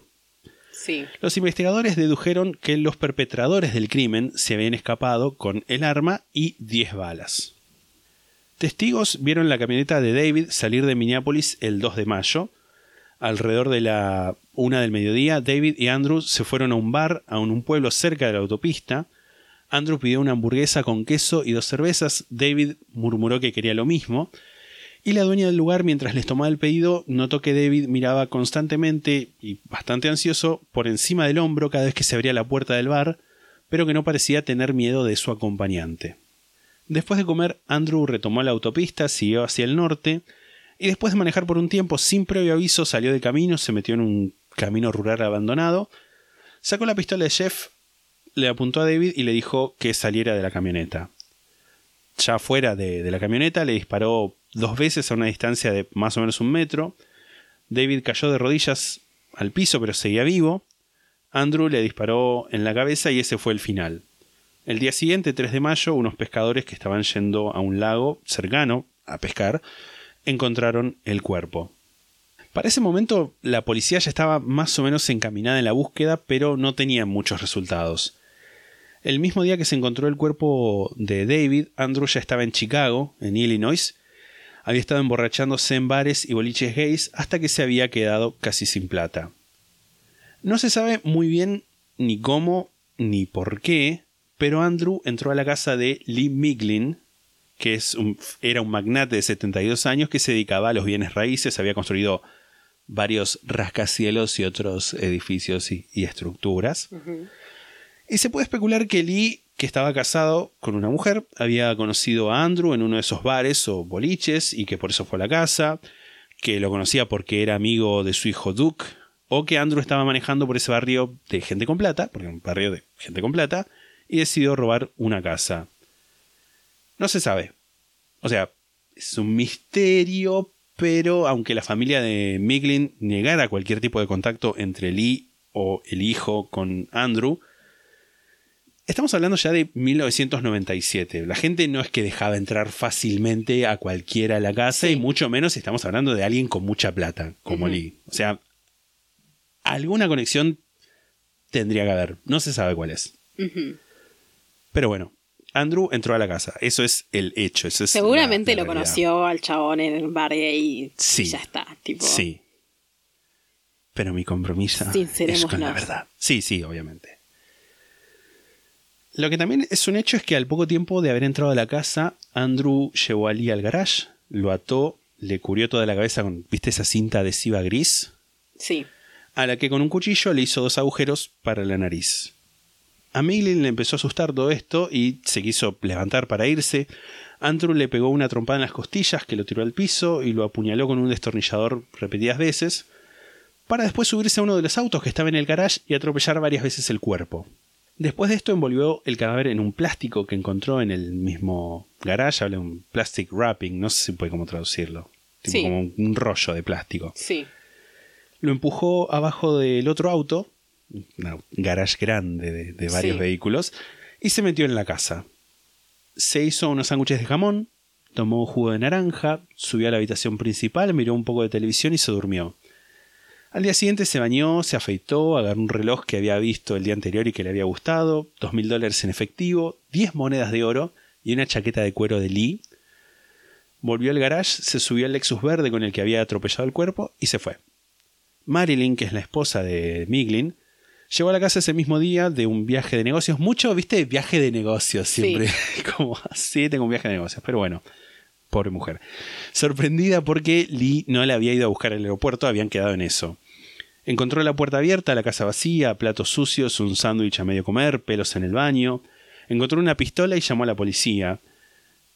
sí. Los investigadores dedujeron que los perpetradores del crimen se habían escapado con el arma y 10 balas. Testigos vieron la camioneta de David salir de Minneapolis el 2 de mayo. Alrededor de la una del mediodía, David y Andrew se fueron a un bar a un un pueblo cerca de la autopista. Andrew pidió una hamburguesa con queso y dos cervezas. David murmuró que quería lo mismo. Y la dueña del lugar, mientras les tomaba el pedido, notó que David miraba constantemente y bastante ansioso por encima del hombro cada vez que se abría la puerta del bar, pero que no parecía tener miedo de su acompañante. Después de comer, Andrew retomó la autopista, siguió hacia el norte, y después de manejar por un tiempo sin previo aviso, salió de camino, se metió en un camino rural abandonado, sacó la pistola de Jeff, le apuntó a David y le dijo que saliera de la camioneta. Ya fuera de, la camioneta, le disparó dos veces a una distancia de más o menos un metro. David cayó de rodillas al piso, pero seguía vivo. Andrew le disparó en la cabeza y ese fue el final. El día siguiente, 3 de mayo, unos pescadores que estaban yendo a un lago cercano a pescar encontraron el cuerpo. Para ese momento, la policía ya estaba más o menos encaminada en la búsqueda, pero no tenía muchos resultados. El mismo día que se encontró el cuerpo de David, Andrew ya estaba en Chicago, en Illinois. Había estado emborrachándose en bares y boliches gays hasta que se había quedado casi sin plata. No se sabe muy bien ni cómo ni por qué, pero Andrew entró a la casa de Lee Miglin, que es era un magnate de 72 años que se dedicaba a los bienes raíces, había construido varios rascacielos y otros edificios y estructuras. Y se puede especular que Lee, que estaba casado con una mujer, había conocido a Andrew en uno de esos bares o boliches y que por eso fue a la casa, que lo conocía porque era amigo de su hijo Duke, o que Andrew estaba manejando por ese barrio de gente con plata, porque es un barrio de gente con plata, y decidió robar una casa. No se sabe. O sea, es un misterio, pero aunque la familia de Miglin negara cualquier tipo de contacto entre Lee o el hijo con Andrew, estamos hablando ya de 1997. La gente no es que dejaba entrar fácilmente a cualquiera a la casa y mucho menos estamos hablando de alguien con mucha plata, como Lee. O sea, alguna conexión tendría que haber. No se sabe cuál es. Pero bueno, Andrew entró a la casa. Eso es el hecho. eso es Seguramente la- la lo realidad. conoció al chabón en el bar y Sí. ya está. Tipo, Sí. Pero mi compromiso es con la verdad. Sí, sí, obviamente. Lo que también es un hecho es que al poco tiempo de haber entrado a la casa, Andrew llevó a Lee al garage, lo ató, le cubrió toda la cabeza con, ¿viste esa cinta adhesiva gris? Sí. A la que con un cuchillo le hizo dos agujeros para la nariz. A Miglin le empezó a asustar todo esto y se quiso levantar para irse. Andrew le pegó una trompada en las costillas que lo tiró al piso y lo apuñaló con un destornillador repetidas veces, para después subirse a uno de los autos que estaba en el garage y atropellar varias veces el cuerpo. Después de esto envolvió el cadáver en un plástico que encontró en el mismo garage, habla de un plastic wrapping, no sé si puede cómo traducirlo, tipo Sí. como un rollo de plástico. Sí. Lo empujó abajo del otro auto, un garage grande de, de varios Sí. vehículos, y se metió en la casa. Se hizo unos sándwiches de jamón, tomó jugo de naranja, subió a la habitación principal, miró un poco de televisión y se durmió. Al día siguiente se bañó, se afeitó, agarró un reloj que había visto el día anterior y que le había gustado, dos mil dólares en efectivo, diez monedas de oro y una chaqueta de cuero de Lee. Volvió al garage, se subió al Lexus verde con el que había atropellado el cuerpo y se fue. Marilyn, que es la esposa de Miglin, llegó a la casa ese mismo día de un viaje de negocios. Mucho, viste, viaje de negocios siempre. Como así, tengo un viaje de negocios. Pero bueno, pobre mujer. Sorprendida porque Lee no la había ido a buscar al aeropuerto, habían quedado en eso. Encontró la puerta abierta, la casa vacía, platos sucios, un sándwich a medio comer, pelos en el baño. Encontró una pistola y llamó a la policía.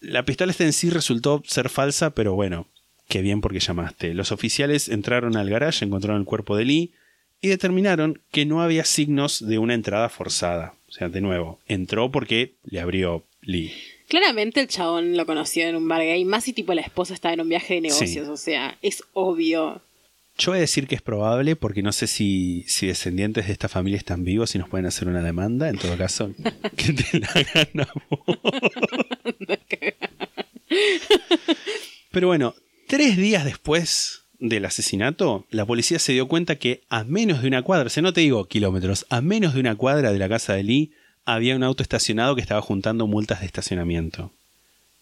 La pistola esta en sí resultó ser falsa, pero bueno, qué bien porque llamaste. Los oficiales entraron al garage, encontraron el cuerpo de Lee y determinaron que no había signos de una entrada forzada. O sea, de nuevo, entró porque le abrió Lee. Claramente el chabón lo conoció en un bar gay, más si tipo la esposa estaba en un viaje de negocios, Sí. o sea, es obvio. Yo voy a decir que es probable porque no sé si, si descendientes de esta familia están vivos y nos pueden hacer una demanda. En todo caso, que te la hagan a vos. Pero bueno, tres días después del asesinato, la policía se dio cuenta que a menos de una cuadra, o sea, no te digo kilómetros, a menos de una cuadra de la casa de Lee había un auto estacionado que estaba juntando multas de estacionamiento.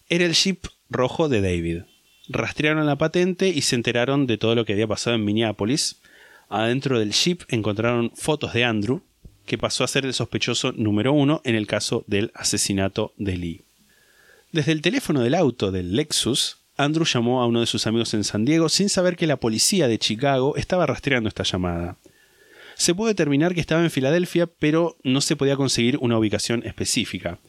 Era el Jeep rojo de David. Rastrearon la patente y se enteraron de todo lo que había pasado en Minneapolis. Adentro del Jeep encontraron fotos de Andrew, que pasó a ser el sospechoso número uno en el caso del asesinato de Lee. Desde el teléfono del auto del Lexus, Andrew llamó a uno de sus amigos en San Diego sin saber que la policía de Chicago estaba rastreando esta llamada. Se pudo determinar que estaba en Filadelfia, pero no se podía conseguir una ubicación específica.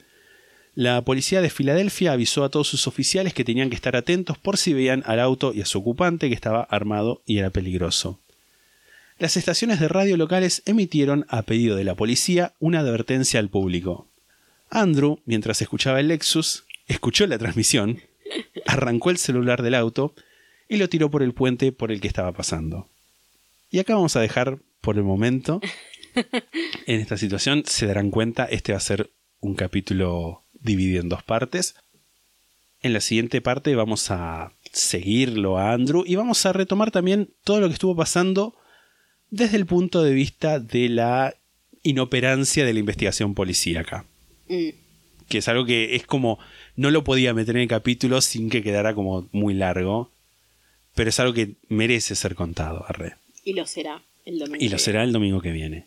La policía de Filadelfia avisó a todos sus oficiales que tenían que estar atentos por si veían al auto y a su ocupante que estaba armado y era peligroso. Las estaciones de radio locales emitieron, a pedido de la policía, una advertencia al público. Andrew, mientras escuchaba el Lexus, escuchó la transmisión, arrancó el celular del auto y lo tiró por el puente por el que estaba pasando. Y acá vamos a dejar por el momento. En esta situación se darán cuenta, este va a ser un capítulo dividido en dos partes. En la siguiente parte vamos a seguirlo a Andrew y vamos a retomar también todo lo que estuvo pasando desde el punto de vista de la inoperancia de la investigación policíaca. Mm. Que es algo que es como. No lo podía meter en el capítulo sin que quedara como muy largo. Pero es algo que merece ser contado, arre. Y lo será el domingo. Y lo será el domingo que viene.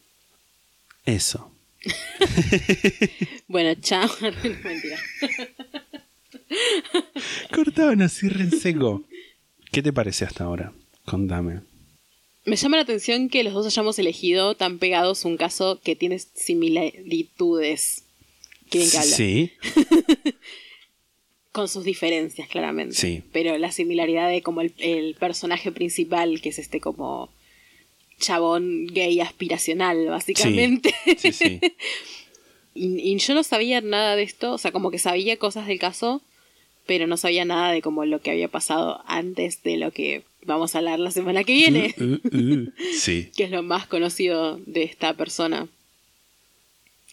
Eso. Bueno, chao. Mentira. Cortaban así en seco. ¿Qué te parece hasta ahora? Contame. Me llama la atención que los dos hayamos elegido tan pegados un caso que tiene similitudes. ¿Quieren que hable? Sí. Con sus diferencias, claramente. Sí. Pero la similaridad de como el, el personaje principal, que es este como chabón gay aspiracional, básicamente. Sí, sí. y, y yo no sabía nada de esto, o sea, como que sabía cosas del caso, pero no sabía nada de como lo que había pasado antes de lo que vamos a hablar la semana que viene, Uh, uh. Sí. que es lo más conocido de esta persona.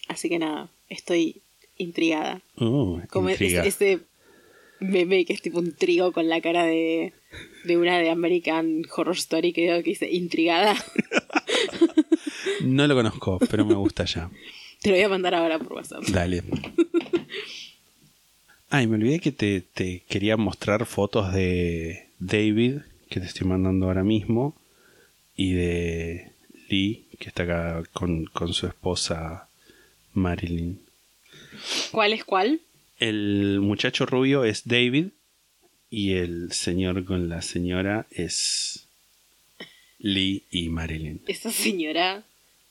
Así que nada, estoy intrigada. Oh, Como intriga. ese meme que es tipo un trigo con la cara de, de una de American Horror Story que, que dice intrigada. No lo conozco, pero me gusta ya. Te lo voy a mandar ahora por WhatsApp. Dale. Ay, me olvidé que te, te quería mostrar fotos de David, que te estoy mandando ahora mismo, y de Lee, que está acá con, con su esposa Marilyn. ¿Cuál es cuál? El muchacho rubio es David y el señor con la señora es Lee y Marilyn. Esa señora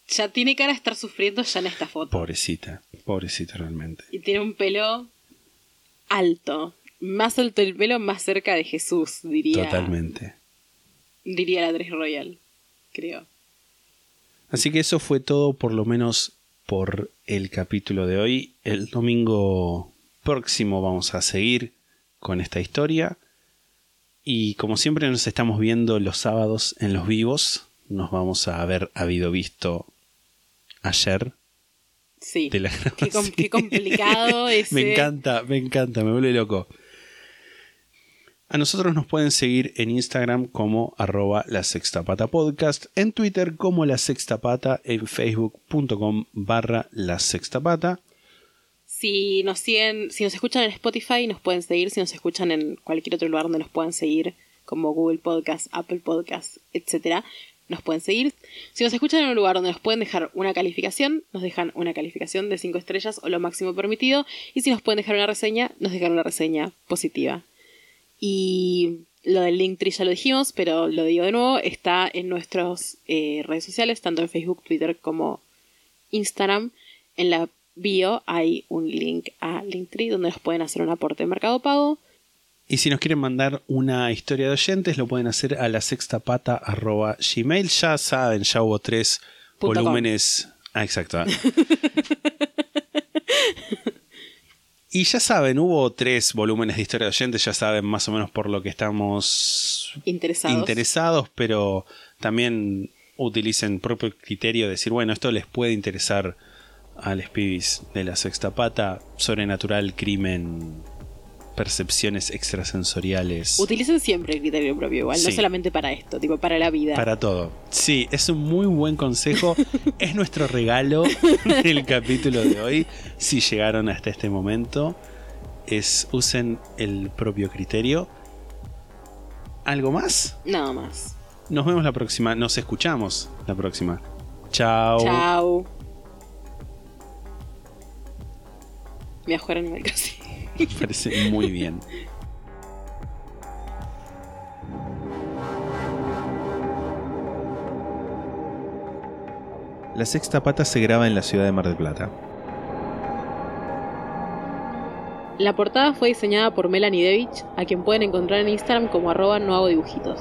ya tiene cara de estar sufriendo ya en esta foto. Pobrecita, pobrecita realmente. Y tiene un pelo alto. Más alto el pelo, más cerca de Jesús, diría. Totalmente. Diría la Tres Royal, creo. Así que eso fue todo por lo menos por el capítulo de hoy. El domingo próximo vamos a seguir con esta historia. Y como siempre nos estamos viendo los sábados en los vivos. Nos vamos a haber habido visto ayer. Sí. De la Qué, com- grabación. qué complicado ese. Me encanta, me encanta, me vuelve loco. A nosotros nos pueden seguir en Instagram como arroba la podcast, en Twitter como la sexta pata, en facebook.com barra la sexta pata. Si nos siguen, si nos escuchan en Spotify, nos pueden seguir. Si nos escuchan en cualquier otro lugar donde nos puedan seguir, como Google Podcast, Apple Podcast, etcétera, nos pueden seguir. Si nos escuchan en un lugar donde nos pueden dejar una calificación, nos dejan una calificación de 5 estrellas o lo máximo permitido. Y si nos pueden dejar una reseña, nos dejan una reseña positiva. Y lo del Linktree ya lo dijimos, pero lo digo de nuevo, está en nuestras eh, redes sociales, tanto en Facebook, Twitter como Instagram. En la bio hay un link a Linktree donde nos pueden hacer un aporte de Mercado Pago. Y si nos quieren mandar una historia de oyentes, lo pueden hacer a la sextapata arroba gmail. Ya saben, ya hubo tres Punto com. volúmenes. Ah, exacto. y ya saben, hubo tres volúmenes de historia de oyentes, ya saben más o menos por lo que estamos Interesados. interesados, pero también utilicen propio criterio de decir, bueno, esto les puede interesar a los pibis de la sexta pata, sobrenatural, crimen, percepciones extrasensoriales. Utilicen siempre el criterio propio, igual, no solamente para esto, tipo para la vida. Para todo. Sí, es un muy buen consejo. es nuestro regalo del capítulo de hoy. Si llegaron hasta este momento, es usen el propio criterio. ¿Algo más? Nada más. Nos vemos la próxima. Nos escuchamos la próxima. Chao. Chao. Me voy a jugar Animal Crossing. Me parece muy bien. La sexta pata se graba en la ciudad de Mar del Plata. La portada fue diseñada por Melanie Devich, a quien pueden encontrar en Instagram como arroba no hago dibujitos.